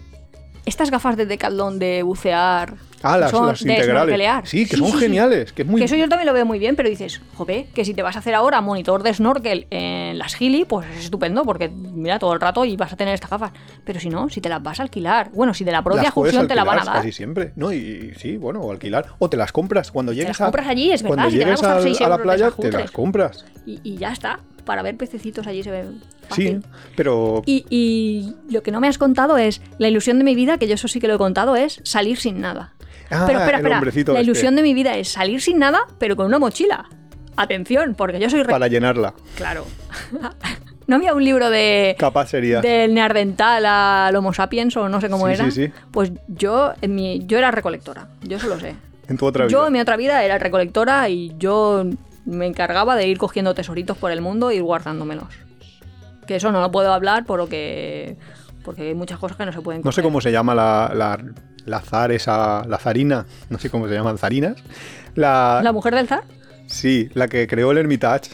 Estas gafas de Decathlon de bucear. Ah, las, son las de integrales. Sí, que son geniales. Que es muy... Que eso yo también lo veo muy bien, pero dices, joder, que si te vas a hacer ahora monitor de snorkel en las Gili, pues es estupendo, porque mira todo el rato y vas a tener estas gafas. Pero si no, si te las vas a alquilar, bueno, si de la propia fusión te la van a dar. Casi siempre. No, y, y sí, bueno, o alquilar. O te las compras cuando llegues las a. compras allí, es verdad, Cuando si te a llegues seis a la playa, te las compras. Y, y ya está, para ver pececitos allí se ve Sí, fácil. pero. Y, y lo que no me has contado es, la ilusión de mi vida, que yo eso sí que lo he contado, es salir sin nada. Ah, pero espera, espera, la este. ilusión de mi vida es salir sin nada, pero con una mochila. Atención, porque yo soy... re- Para llenarla. Claro. [laughs] ¿No había un libro de... Capaz sería. Del neandertal al Homo sapiens o no sé cómo Sí, era? sí, sí. Pues yo, en mi, yo era recolectora, yo eso lo sé. [laughs] En tu otra vida. Yo en mi otra vida era recolectora y yo me encargaba de ir cogiendo tesoritos por el mundo y ir guardándomelos. Que eso no lo puedo hablar porque, porque hay muchas cosas que no se pueden No sé coger. cómo se llama la, la, la zar esa. La zarina. No sé cómo se llaman zarinas. La, ¿La mujer del zar? Sí, la que creó el Hermitage.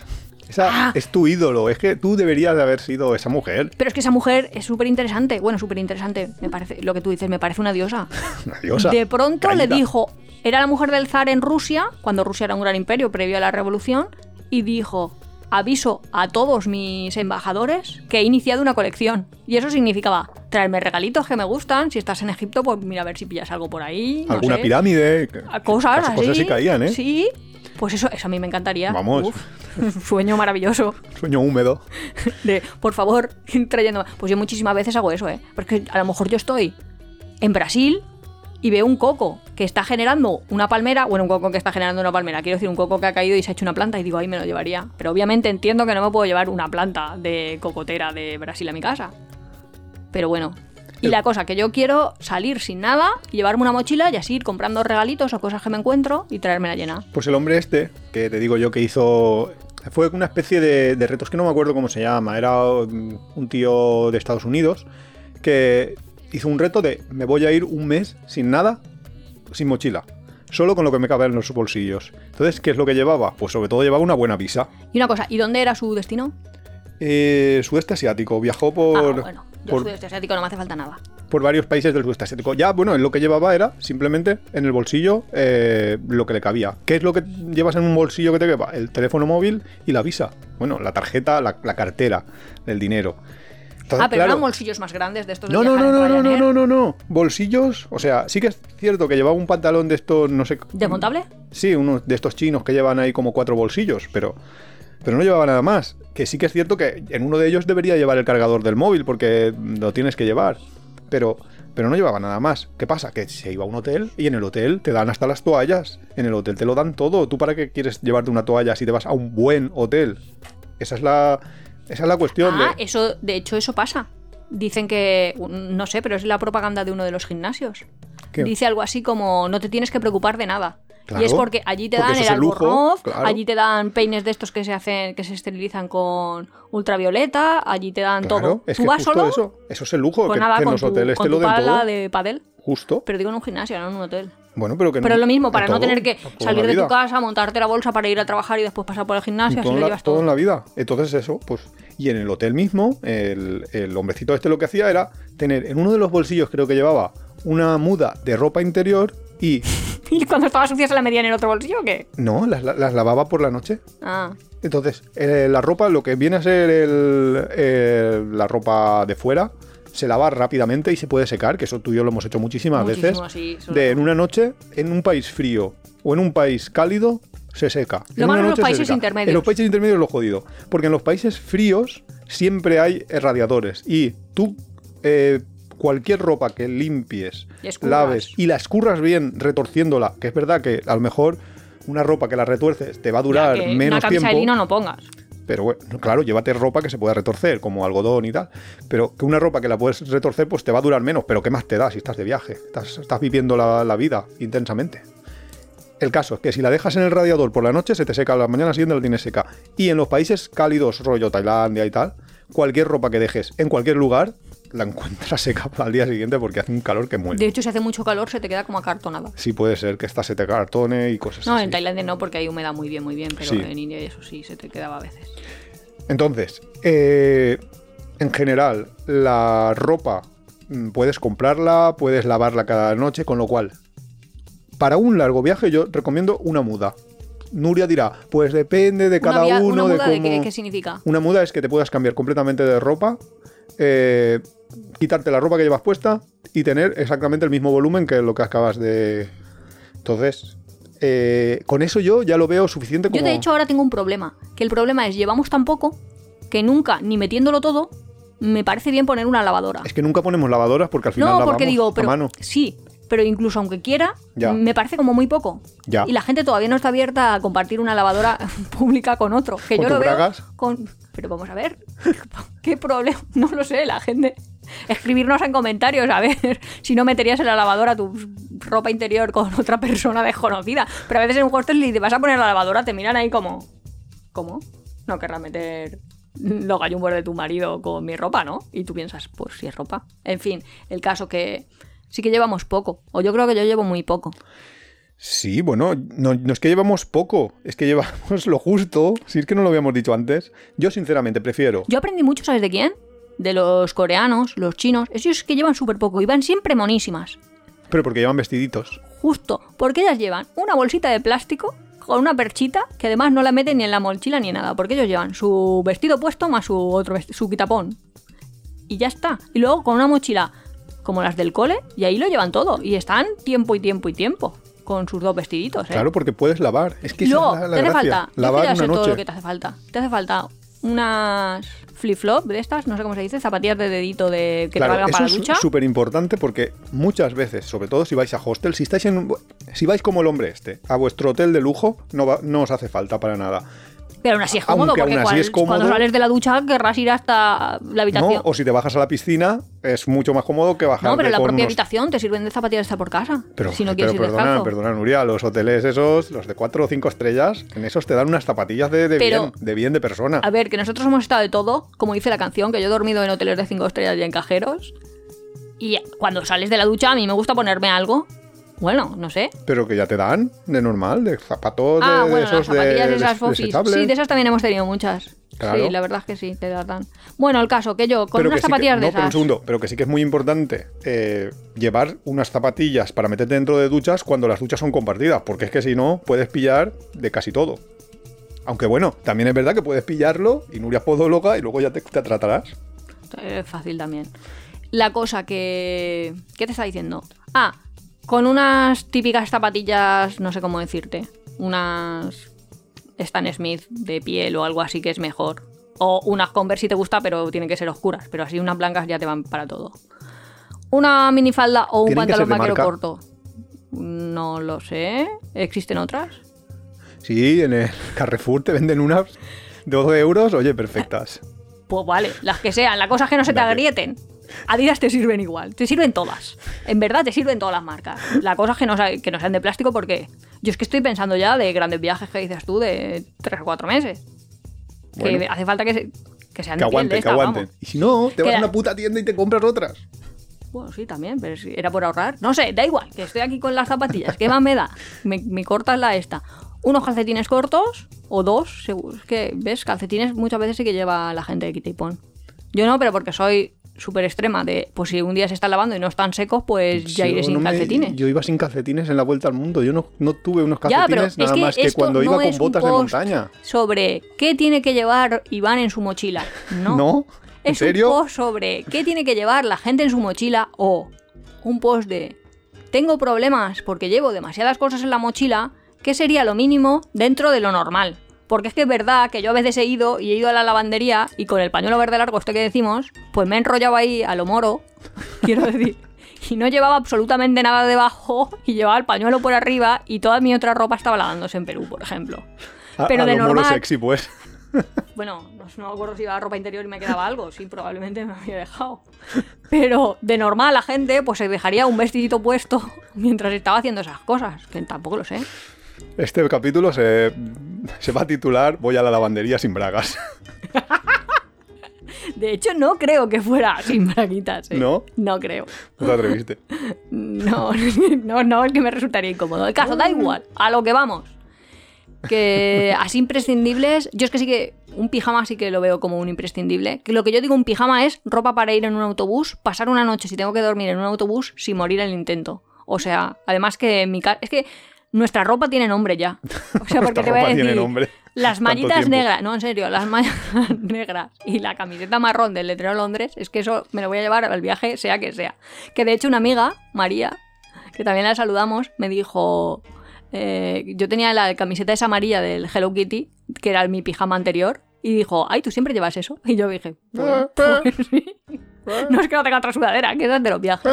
Esa Ah. es tu ídolo. Es que tú deberías de haber sido esa mujer. Pero es que esa mujer es súper interesante. Bueno, súper interesante. Me parece, lo que tú dices, me parece una diosa. [laughs] Una diosa. De pronto le dijo, era la mujer del zar en Rusia, cuando Rusia era un gran imperio previo a la revolución, y dijo, aviso a todos mis embajadores que he iniciado una colección. Y eso significaba traerme regalitos que me gustan. Si estás en Egipto, pues mira a ver si pillas algo por ahí. no Alguna sé. pirámide. que- A Cosas así. cosas sí caían, ¿eh? Sí. Pues eso, eso a mí me encantaría. Vamos. Uf, [laughs] sueño maravilloso. Sueño húmedo. [laughs] De, por favor, [laughs] ir trayendo. Pues yo muchísimas veces hago eso, ¿eh? Porque a lo mejor yo estoy en Brasil y veo un coco que está generando una palmera. Bueno, un coco que está generando una palmera. Quiero decir, un coco que ha caído y se ha hecho una planta y digo, ahí me lo llevaría. Pero obviamente entiendo que no me puedo llevar una planta de cocotera de Brasil a mi casa. Pero bueno. Y la cosa, que yo quiero salir sin nada, llevarme una mochila y así ir comprando regalitos o cosas que me encuentro y traérmela llena. Pues el hombre este, que te digo yo que hizo. Fue una especie de, de retos que no me acuerdo cómo se llama. Era un tío de Estados Unidos que hizo un reto de me voy a ir un mes sin nada, sin mochila. Solo con lo que me cabe en los bolsillos. Entonces, ¿qué es lo que llevaba? Pues sobre todo llevaba una buena visa. Y una cosa, ¿y dónde era su destino? Eh, sudeste asiático. Viajó por, ah, bueno, yo por, sudeste asiático no me hace falta nada. por varios países del sudeste asiático. Ya, bueno, lo que llevaba era simplemente en el bolsillo eh, lo que le cabía. ¿Qué es lo que llevas en un bolsillo que te quepa? El teléfono móvil y la visa. Bueno, la tarjeta, la, la cartera, el dinero. Ah, pero claro, eran bolsillos más grandes de estos de no, no, no, no, no, no, no, no, no. Bolsillos, o sea, sí que es cierto que llevaba un pantalón de estos, no sé. ¿Desmontable? Sí, uno de estos chinos que llevan ahí como cuatro bolsillos, pero, pero no llevaba nada más. Que sí que es cierto que en uno de ellos debería llevar el cargador del móvil porque lo tienes que llevar. Pero, pero no llevaba nada más. ¿Qué pasa? Que se iba a un hotel y en el hotel te dan hasta las toallas. En el hotel te lo dan todo. ¿Tú para qué quieres llevarte una toalla si te vas a un buen hotel? Esa es la, esa es la cuestión. Ah, de... eso, de hecho, eso pasa. Dicen que, no sé, pero es la propaganda de uno de los gimnasios. ¿Qué? Dice algo así como, no te tienes que preocupar de nada. Claro, y es porque allí te dan el albornoz, claro. allí te dan peines de estos que se hacen, que se esterilizan con ultravioleta, allí te dan Claro, todo. es Tú que vas justo solo, eso, eso es el lujo, pues que, nada, que en con los tu, hoteles te lo den todo. de padel. Justo. Pero digo en un gimnasio, no en un hotel. Bueno, pero que Pero no- lo mismo, para no todo, tener que salir la de tu casa, montarte la bolsa para ir a trabajar y después pasar por el gimnasio, así todo, en lo la, llevas todo todo. en la vida. Entonces eso, pues... Y en el hotel mismo, el, el hombrecito este lo que hacía era tener en uno de los bolsillos, creo que llevaba, una muda de ropa interior y... [laughs] ¿Y cuando estaba sucia se la metía en el otro bolsillo o qué? No, las, las lavaba por la noche. Ah, Entonces, eh, la ropa, lo que viene a ser el- eh, la ropa de fuera, se lava rápidamente y se puede secar, que eso tú y yo lo hemos hecho muchísimas Muchísimo, veces. sí, de en una noche, en un país frío o en un país cálido, se seca. Lo En malo en los países intermedios. En los países intermedios lo jodido. Porque en los países fríos siempre hay radiadores. Y tú, eh, cualquier ropa que limpies, Y laves y la escurras bien retorciéndola, que es verdad que a lo mejor una ropa que la retuerces te va a durar ya que menos una camisa tiempo. de lino no pongas. Pero bueno, claro, llévate ropa que se pueda retorcer, como algodón y tal. Pero que una ropa que la puedes retorcer, pues te va a durar menos. Pero ¿qué más te da si estás de viaje? Estás, estás viviendo la, la vida intensamente. El caso es que si la dejas en el radiador por la noche, se te seca, a la mañana siguiente la tienes seca. Y en los países cálidos, rollo Tailandia y tal, cualquier ropa que dejes en cualquier lugar, la encuentras seca al día siguiente porque hace un calor que muere. De hecho, si hace mucho calor, se te queda como acartonada. Sí puede ser que esta se te cartone y cosas No, así. en Tailandia no, porque hay humedad muy bien, muy bien, pero Sí. en India eso sí se te quedaba a veces. Entonces, eh, en general, la ropa mm, puedes comprarla, puedes lavarla cada noche, con lo cual para un largo viaje yo recomiendo una muda. Nuria dirá, pues depende de cada una, via- uno, una de muda cómo... de qué, qué significa. Una muda es que te puedas cambiar completamente de ropa, eh, quitarte la ropa que llevas puesta y tener exactamente el mismo volumen que lo que acabas de... Entonces, eh, con eso yo ya lo veo suficiente como... Yo de hecho ahora tengo un problema, que el problema es llevamos tan poco que nunca, ni metiéndolo todo, me parece bien poner una lavadora. Es que nunca ponemos lavadoras porque al final No, porque digo, a pero mano. sí, pero incluso aunque quiera, Ya. me parece como muy poco. Ya. Y la gente todavía no está abierta a compartir una lavadora [laughs] pública con otro. Que ¿Con yo lo veo bragas? con. Pero vamos a ver, [laughs] ¿qué problema? [laughs] No lo sé, la gente. Escribirnos en comentarios a ver [laughs] si no meterías en la lavadora tu ropa interior con [laughs] otra persona desconocida. Pero a veces en un hostel y te vas a poner la lavadora, te miran ahí como. ¿Cómo? No querrás meter los gallumbos de tu marido con mi ropa, ¿no? Y tú piensas, pues si es ropa. En fin, el caso que sí que llevamos poco. O yo creo que yo llevo muy poco. Sí, bueno, no, no es que llevamos poco, es que llevamos [laughs] lo justo. Si es que no lo habíamos dicho antes. Yo sinceramente prefiero... Yo aprendí mucho, ¿sabes de quién? De los coreanos, los chinos. Esos es que llevan súper poco y van siempre monísimas. Pero porque llevan vestiditos. Justo, porque ellas llevan una bolsita de plástico con una perchita que además no la meten ni en la mochila ni en nada, porque ellos llevan su vestido puesto más su otro su quitapón. Y ya está. Y luego con una mochila como las del cole y ahí lo llevan todo y están tiempo y tiempo y tiempo con sus dos vestiditos, ¿eh? Claro, porque puedes lavar. Es que esa luego, es la, la te hace gracia. falta, Lavar una todo lo que te hace falta. Te hace falta unas flip-flop de estas, no sé cómo se dice, zapatillas de dedito de que Claro, te valgan eso para la es ducha. súper importante porque muchas veces, sobre todo si vais a hostel, si estáis en si vais como el hombre este, a vuestro hotel de lujo, no, va- no os hace falta para nada. Pero aún así es cómodo, Aunque porque aún así cual- es cómodo. cuando sales de la ducha querrás ir hasta la habitación. ¿no? O si te bajas a la piscina, es mucho más cómodo que bajar No, pero en la propia unos- habitación te sirven de zapatillas estar por casa. Pero, si no pero quieres ir perdona, descalzo. perdona, Nuria, los hoteles esos, los de 4 o 5 estrellas, en esos te dan unas zapatillas de, de Pero- bien, de bien de persona. A ver, que nosotros hemos estado de todo, como dice la canción, que yo he dormido en hoteles de 5 estrellas y en cajeros. Y cuando sales de la ducha, a mí me gusta ponerme algo. Bueno, no sé. Pero que ya te dan de normal, de zapatos de, Ah, de bueno, las esos zapatillas de, esas fofis. Sí, de esas también hemos tenido muchas. Claro. Sí, la verdad es que sí, te las dan. Bueno, el caso, que yo, con Pero unas que- zapatillas de pero un esas. segundo, pero que sí que es muy importante eh, llevar unas zapatillas para meterte dentro de duchas cuando las duchas son compartidas, porque es que si no, puedes pillar de casi todo. Aunque bueno, también es verdad que puedes pillarlo y Nuria es podóloga y luego ya te, te tratarás. Es fácil también. La cosa que. ¿Qué te está diciendo? Ah, con unas típicas zapatillas, no sé cómo decirte. Unas. Stan Smith de piel o algo así que es mejor. O unas Converse si te gusta, pero tienen que ser oscuras. Pero así unas blancas ya te van para todo. Una minifalda o un ¿Tienen que ser pantalón vaquero marca? corto. No lo sé. ¿Existen otras? Sí, en el Carrefour te venden unas de 12 euros, oye, perfectas. Pues vale, las que sean, la cosa es que no se te agrieten. Adidas te sirven igual, te sirven todas. En verdad te sirven todas las marcas. La cosa es que no, que sean de plástico porque yo es que estoy pensando ya de grandes viajes que dices tú de 3 o 4 meses. Bueno. Que hace falta que, se- que sean Que de piel aguanten, de que esta, aguanten. vamos. Y si no, te vas Que- a una puta tienda y te compras otras. Bueno, sí, también, pero si era por ahorrar. No sé, da igual, que estoy aquí con las zapatillas. ¿Qué más me da? Me, me cortas la esta. Unos calcetines cortos o dos, seguro. Es que, ¿ves? Calcetines muchas veces sí que lleva la gente de pon. Yo no, pero porque soy súper extrema de, pues si un día se están lavando y no están secos, pues ya Yo iré sin no me- calcetines. yo iba sin calcetines en la vuelta al mundo. Yo no, no tuve unos calcetines es nada que más que cuando no iba con botas de montaña. Sobre qué tiene que llevar Iván en su mochila. No. [laughs] ¿No? ¿En Es serio? un post sobre qué tiene que llevar la gente en su mochila o un post de tengo problemas porque llevo demasiadas cosas en la mochila, ¿qué sería lo mínimo dentro de lo normal? Porque es que es verdad que yo a veces he ido y he ido a la lavandería y con el pañuelo verde largo este que decimos, pues me he enrollado ahí a lo moro, [laughs] quiero decir, y no llevaba absolutamente nada debajo y llevaba el pañuelo por arriba y toda mi otra ropa estaba lavándose en Perú, por ejemplo. A- Pero a de lo moro normal, sexy, pues. [laughs] bueno, no, no me acuerdo si llevaba ropa interior y me quedaba algo. Sí, probablemente me había dejado. Pero de normal la gente pues se dejaría un vestidito puesto mientras estaba haciendo esas cosas. Que tampoco lo sé. Este capítulo se, se va a titular Voy a la lavandería sin bragas. [laughs] De hecho, no creo que fuera sin braguitas. ¿eh? ¿No? No creo. No te atreviste. [laughs] No, [laughs] no, no, es que me resultaría incómodo. El caso, da igual, a lo que vamos. Que así imprescindibles, yo es que sí que un pijama sí que lo veo como un imprescindible. Que lo que yo digo un pijama es ropa para ir en un autobús, pasar una noche si tengo que dormir en un autobús sin morir en el intento. O sea, además que en mi casa... Es que nuestra ropa tiene nombre ya. [laughs] O sea, porque te voy a decir... tiene nombre. Las mallitas negras, no, en serio, las mallas [laughs] negras y la camiseta marrón del letrero Londres, es que eso me lo voy a llevar al viaje, sea que sea. Que de hecho una amiga, María, que también la saludamos, me dijo, eh, yo tenía la camiseta esa amarilla del Hello Kitty, que era mi pijama anterior, y dijo, ay, ¿tú siempre llevas eso? Y yo dije, pues, pues [laughs] sí. No es que no tenga otra sudadera, que es de los viajes.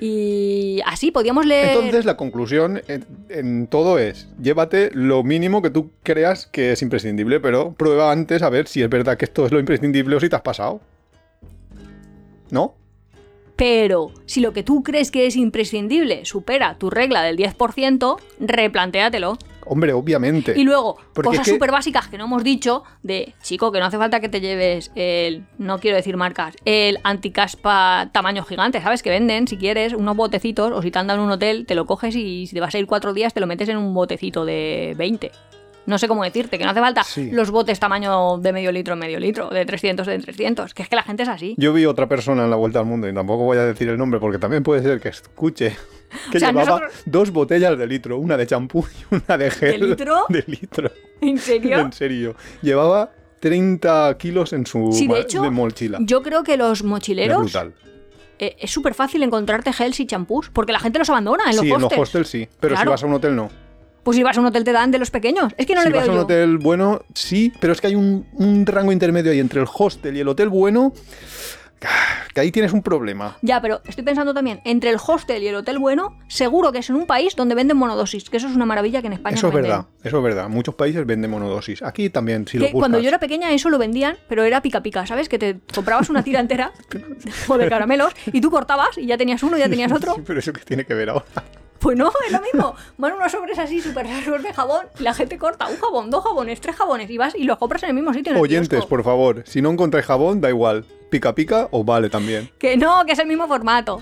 Y así podíamos leer... Entonces la conclusión en, en todo es, llévate lo mínimo que tú creas que es imprescindible, pero prueba antes a ver si es verdad que esto es lo imprescindible o si te has pasado. ¿No? Pero si lo que tú crees que es imprescindible supera tu regla del 10%, replantéatelo. Hombre, obviamente. Y luego, Porque cosas es que- súper básicas que no hemos dicho, de chico, que no hace falta que te lleves el, no quiero decir marcas, el anticaspa tamaño gigante, ¿sabes? Que venden, si quieres, unos botecitos, o si te andan en un hotel, te lo coges y si te vas a ir cuatro días, te lo metes en un botecito de 20. No sé cómo decirte, que no hace falta Sí. los botes tamaño de medio litro en medio litro, de 300 en 300, que es que la gente es así. Yo vi otra persona en la vuelta al mundo y tampoco voy a decir el nombre porque también puede ser que escuche [laughs] que O sea, llevaba nosotros- dos botellas de litro, una de champú y una de gel. ¿De litro? [laughs] De litro. ¿En serio? [laughs] En serio. Llevaba 30 kilos en su Sí, de hecho, mochila. Yo creo que los Es mochileros brutal. eh, es súper fácil encontrarte gels y champús, porque la gente los abandona en los sí, en hostels. los hostels sí, pero Claro. si vas a un hotel no. Pues si vas a un hotel te dan de los pequeños. Es que no si le vas veo a un hotel bueno, sí, pero es que hay un, un rango intermedio ahí entre el hostel y el hotel bueno, que ahí tienes un problema. Ya, pero estoy pensando también, entre el hostel y el hotel bueno, seguro que es en un país donde venden monodosis, que eso es una maravilla que en España Eso no es venden. verdad, eso es verdad. Muchos países venden monodosis. Aquí también, si lo Que buscas. cuando yo era pequeña eso lo vendían, pero era pica pica, ¿sabes? Que te comprabas una tira entera [laughs] o de caramelos y tú cortabas y ya tenías uno, ya tenías otro. Sí, [laughs] pero eso que tiene que ver ahora. Pues no, es lo mismo. Van unos sobres así súper raros de jabón y la gente corta un jabón, dos jabones, tres jabones y vas y los compras en el mismo sitio. en el Oyentes, kiosco. por favor, si no encontráis jabón, da igual. Pica pica o vale también. Que no, que es el mismo formato.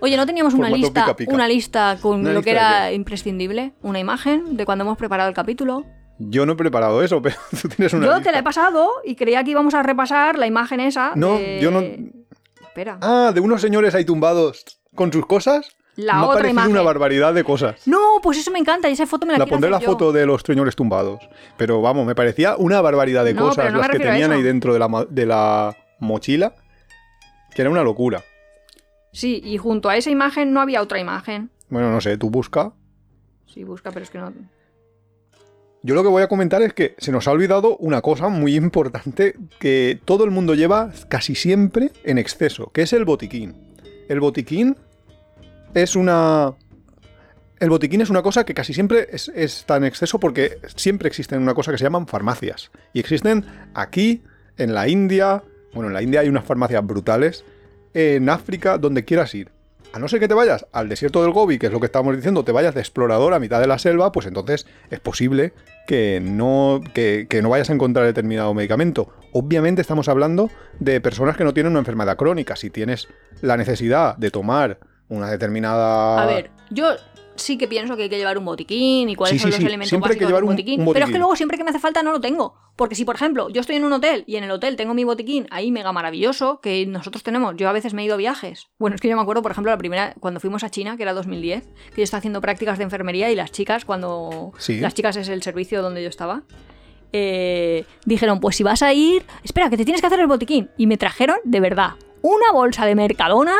Oye, ¿no teníamos una lista, pica, pica. una lista con ¿Una lo que lista era imprescindible? ¿Una imagen de cuando hemos preparado el capítulo? Yo no he preparado eso, [laughs] pero tú tienes una Yo lista. te la he pasado y creía que íbamos a repasar la imagen esa. No, de- yo no- Espera. Ah, de unos señores ahí tumbados con sus cosas. La me ha otra parecido imagen. una barbaridad de cosas. No, pues eso me encanta y esa foto me la, La quiero pondré la yo. foto de los señores tumbados. Pero vamos, me parecía una barbaridad de No, cosas pero no me las que refiero a tenían eso. ahí dentro de la, de la mochila. Que era una locura. Sí, y junto a esa imagen no había otra imagen. Bueno, no sé, tú busca. Sí, busca, pero es que no. Yo lo que voy a comentar es que se nos ha olvidado una cosa muy importante que todo el mundo lleva casi siempre en exceso, que es el botiquín. El botiquín es una... El botiquín es una cosa que casi siempre es- está en exceso porque siempre existen una cosa que se llaman farmacias. Y existen aquí, en la India, bueno, en la India hay unas farmacias brutales, en África, donde quieras ir. A no ser que te vayas al desierto del Gobi, que es lo que estábamos diciendo, te vayas de explorador a mitad de la selva, pues entonces es posible que no, que, que no vayas a encontrar determinado medicamento. Obviamente estamos hablando de personas que no tienen una enfermedad crónica. Si tienes la necesidad de tomar una determinada... A ver, yo sí que pienso que hay que llevar un botiquín y cuáles Sí, son sí, los sí, elementos siempre hay que básicos llevar de un un- botiquín. Pero es que luego siempre que me hace falta no lo tengo. Porque si, por ejemplo, yo estoy en un hotel y en el hotel tengo mi botiquín ahí mega maravilloso, que nosotros tenemos, yo a veces me he ido a viajes. Bueno, es que yo me acuerdo, por ejemplo, la primera, cuando fuimos a China, que era 2010, que yo estaba haciendo prácticas de enfermería y las chicas, cuando... Sí. Las chicas es el servicio donde yo estaba. eh, dijeron, pues si vas a ir, espera, que te tienes que hacer el botiquín. Y me trajeron, de verdad, una bolsa de Mercadona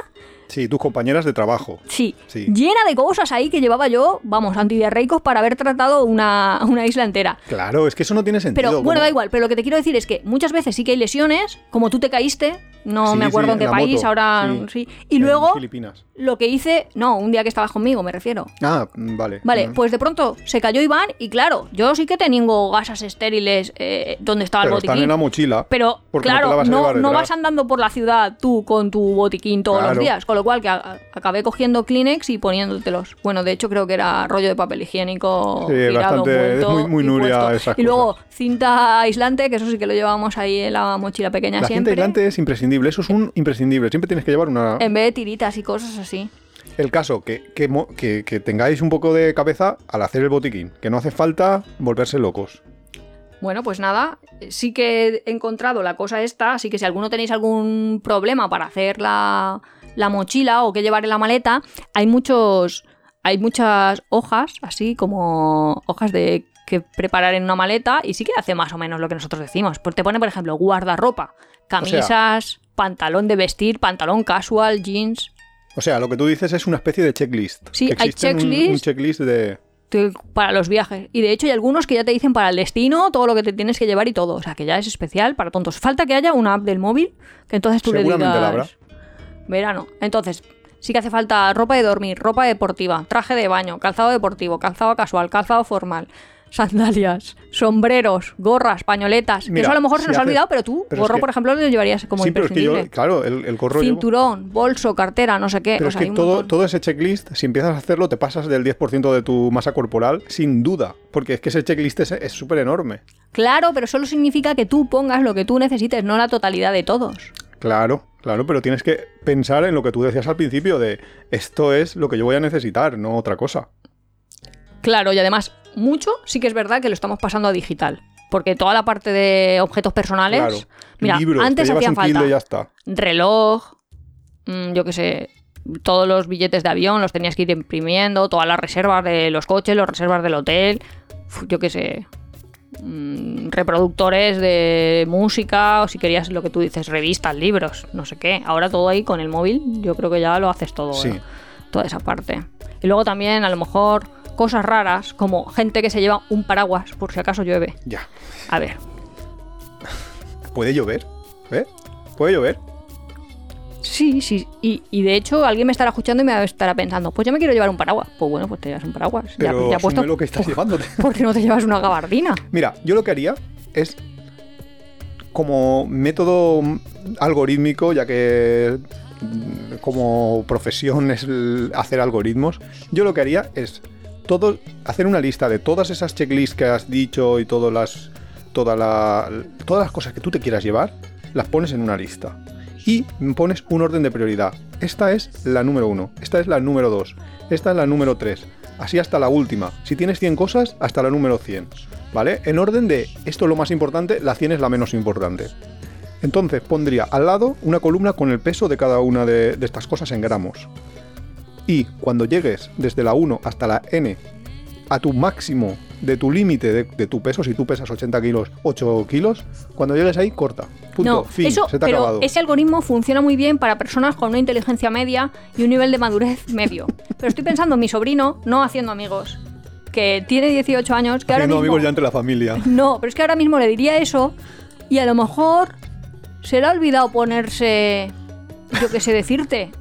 Sí, tus compañeras de trabajo. Sí, Sí. llena de cosas ahí que llevaba yo, vamos, antidiarreicos para haber tratado una, una isla entera. Claro, es que eso no tiene sentido. Pero bueno, da igual, pero lo que te quiero decir es que muchas veces sí que hay lesiones, como tú te caíste, no Sí, me acuerdo sí, en qué país, moto, ahora sí. Y luego Filipinas. lo que hice, no, un día que estabas conmigo, me refiero. Ah, mm, vale. Vale, Mm. pues de pronto se cayó Iván y claro, yo sí que tengo gasas estériles eh, donde estaba Pero el están botiquín. en la mochila. Pero porque no claro, vas no, vas andando por la ciudad tú con tu botiquín todos Claro. los días. Con lo cual que a- acabé cogiendo Kleenex y poniéndotelos. Bueno, de hecho creo que era rollo de papel higiénico Sí, girado, bastante- es vuelto muy- muy y Nuria esas Y luego cinta aislante, que eso sí que lo llevábamos ahí en la mochila pequeña La cinta siempre. aislante es imprescindible, eso es un imprescindible. Siempre tienes que llevar una. En vez de tiritas y cosas así. El caso, que, que, que- que tengáis un poco de cabeza al hacer el botiquín, que no hace falta volverse locos. Bueno, pues nada, sí que he encontrado la cosa esta, así que si alguno tenéis algún problema para hacer la, la mochila o qué llevar en la maleta, hay muchos, hay muchas hojas, así como hojas de que preparar en una maleta y sí que hace más o menos lo que nosotros decimos. Pues te pone, por ejemplo, guardarropa, camisas, pantalón de vestir, pantalón casual, jeans. O sea, lo que tú dices es una especie de checklist. Sí, hay existe un- checklist. Un, checklist de. para los viajes. Y de hecho hay algunos que ya te dicen para el destino todo lo que te tienes que llevar y todo. O sea, que ya es especial para tontos. Falta que haya una app del móvil que entonces tú le digas... la habrá. Verano. Entonces, sí que hace falta ropa de dormir, ropa deportiva, traje de baño, calzado deportivo, calzado casual, calzado formal, sandalias, sombreros, gorras, pañoletas. que eso a lo mejor se si nos ha olvidado, pero tú, pero es gorro, que- por ejemplo, lo llevarías como sí, pero es que imprescindible. yo, claro, el, el gorro llevo- Cinturón, bolso, cartera, no sé qué. Pero o es que todo, montón. todo ese checklist, si empiezas a hacerlo, te pasas del 10% de tu masa corporal sin duda. Porque es que ese checklist es súper enorme. Claro, pero solo significa que tú pongas lo que tú necesites, no la totalidad de todos. Claro, claro, pero tienes que pensar en lo que tú decías al principio de esto es lo que yo voy a necesitar, no otra cosa. Claro, y además, mucho sí que es verdad que lo estamos pasando a digital. Porque toda la parte de objetos personales. Claro. Mira, Libros, antes hacían falta ya está. reloj, mm, yo qué sé, todos los billetes de avión los tenías que ir imprimiendo, todas las reservas de los coches, las reservas del hotel, yo qué sé, mm, reproductores de música, o si querías lo que tú dices, revistas, libros, no sé qué. Ahora todo ahí con el móvil, yo creo que ya lo haces todo, Sí. ¿no? toda esa parte. Y luego también, a lo mejor, cosas raras, como gente que se lleva un paraguas por si acaso llueve. Ya. A ver, ¿Puede llover? ¿Eh? ¿Puede llover? Sí, sí. Y, y de hecho, alguien me estará escuchando y me estará pensando, pues yo me quiero llevar un paraguas. Pues bueno, pues te llevas un paraguas. Ya- Pero ya, asume puesto. lo que estás [laughs] llevándote. ¿Por qué no te llevas una gabardina? Mira, yo lo que haría es como método algorítmico, ya que mm, como profesión es hacer algoritmos, yo lo que haría es hacer una lista de todas esas checklists que has dicho y todas las, toda la- todas las cosas que tú te quieras llevar, las pones en una lista. Y pones un orden de prioridad. Esta es la número uno, esta es la número dos, esta es la número tres. Así hasta la última. Si tienes 100 cosas, hasta la número 100. ¿Vale? En orden de esto es lo más importante, la 100 es la menos importante. Entonces pondría al lado una columna con el peso de cada una de estas cosas en gramos. Y cuando llegues desde la 1 hasta la n a tu máximo de tu límite de, de tu peso, si tú pesas 80 kilos, 8 kilos, cuando llegues ahí, corta. Punto. no, fin. eso, se te ha pero acabado. ese algoritmo funciona muy bien para personas con una inteligencia media y un nivel de madurez medio. Pero estoy pensando en mi sobrino, no haciendo amigos, que tiene 18 años, que ahora Haciendo mismo... amigos ya entre la familia. [laughs] No, pero es que ahora mismo le diría eso y a lo mejor se le ha olvidado ponerse, yo qué sé decirte.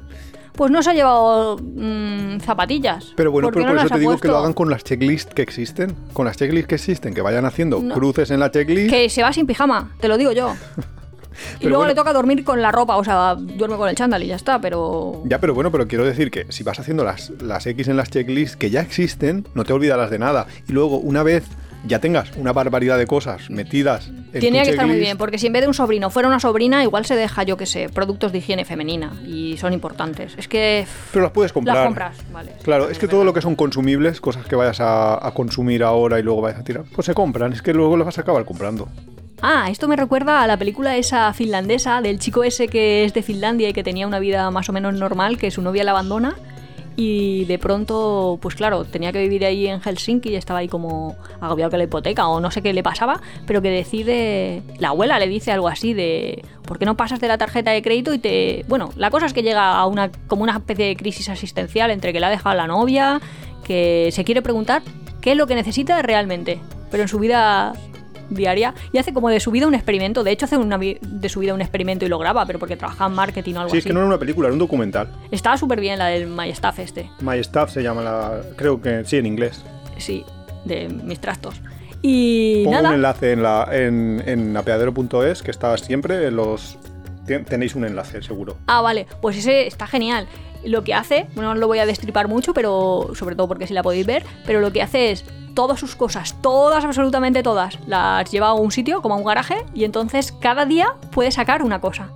Pues no se ha llevado mm, zapatillas. Pero bueno, ¿Por qué pero no por eso te digo que lo hagan con las checklists que existen. Con las checklists que existen, que vayan haciendo No. cruces en la checklist. Que se va sin pijama, te lo digo yo. [laughs] y luego bueno. le toca dormir con la ropa, o sea, duerme con el chándal y ya está, pero... Ya, pero bueno, pero quiero decir que si vas haciendo las, las X en las checklists que ya existen, no te olvidarás de nada. Y luego, una vez ya tengas una barbaridad de cosas metidas en tu que estar muy bien, porque si en vez de un sobrino fuera una sobrina, igual se deja, yo qué sé, productos de higiene femenina y son importantes. Es que... Pero las puedes comprar. Las compras, vale. Claro, es que todo lo que son consumibles, cosas que vayas a, a consumir ahora y luego vayas a tirar, pues se compran. Es que luego las vas a acabar comprando. Ah, esto me recuerda a la película esa finlandesa del chico ese que es de Finlandia y que tenía una vida más o menos normal, que su novia la abandona y de pronto, pues claro, tenía que vivir ahí en Helsinki y estaba ahí como agobiado con la hipoteca o no sé qué le pasaba, pero que decide, la abuela le dice algo así de, ¿por qué no pasas de la tarjeta de crédito y te... Bueno, la cosa es que llega a una como una especie de crisis existencial entre que le ha dejado la novia, que se quiere preguntar qué es lo que necesita realmente, pero en su vida diaria y hace como de su vida un experimento. De hecho, hace una de su vida un experimento y lo graba, pero porque trabaja en marketing o algo Sí, es así. que no era una película, era un documental. Estaba súper bien la del My Stuff este. My Stuff se llama la. Creo que sí, en inglés. Sí, de mis trastos. Y Pongo nada. un enlace en, la, en, en apeadero.es que está siempre en los. ten- Tenéis un enlace, seguro. Ah, vale, pues ese está genial. Lo que hace, bueno, no lo voy a destripar mucho, pero sobre todo porque si la podéis ver, pero lo que hace es todas sus cosas, todas, absolutamente todas, las lleva a un sitio, como a un garaje, y entonces cada día puede sacar una cosa.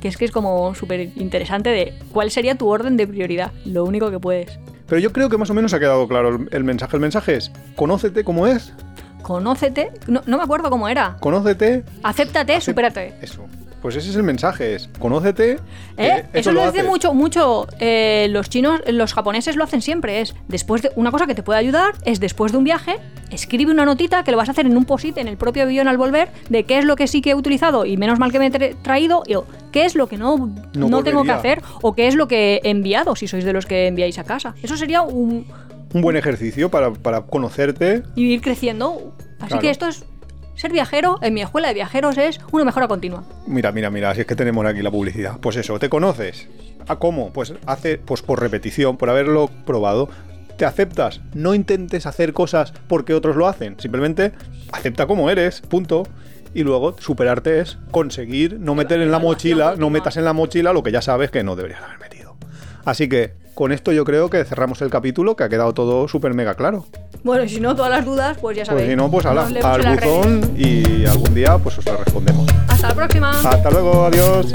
Que es que es como súper interesante de cuál sería tu orden de prioridad, lo único que puedes. Pero yo creo que más o menos ha quedado claro el, mensaje. El mensaje es: conócete como es, Conócete, no, no me acuerdo cómo era. conócete. Acéptate, Acep- supérate. Eso. Pues ese es el mensaje, es conócete. ¿Eh? Eso, lo dice haces. mucho, mucho. eh, los chinos, los japoneses lo hacen siempre. Es después de una cosa que te puede ayudar es después de un viaje, escribe una notita que lo vas a hacer en un posit en el propio avión al volver de qué es lo que sí que he utilizado y menos mal que me he tra- traído y qué es lo que no, No no, tengo que hacer o qué es lo que he enviado si sois de los que enviáis a casa. Eso sería un Un buen ejercicio para, para conocerte. y ir creciendo. Así Claro. que esto es ser viajero. En mi escuela de viajeros es una mejora continua. Mira, mira, mira, si es que tenemos aquí la publicidad. Pues eso, ¿te conoces? ¿A cómo? Pues hace, pues por repetición, por haberlo probado. ¿Te aceptas? No intentes hacer cosas porque otros lo hacen. Simplemente acepta como eres, punto. Y luego superarte es conseguir no meter en la mochila, no metas en la mochila lo que ya sabes que no deberías haber metido. Así que con esto yo creo que cerramos el capítulo, que ha quedado todo súper mega claro. Bueno, y si no, todas las dudas, pues ya sabéis. Pues si no, pues ala, al buzón y algún día pues os lo respondemos. Hasta la próxima. Hasta luego, adiós.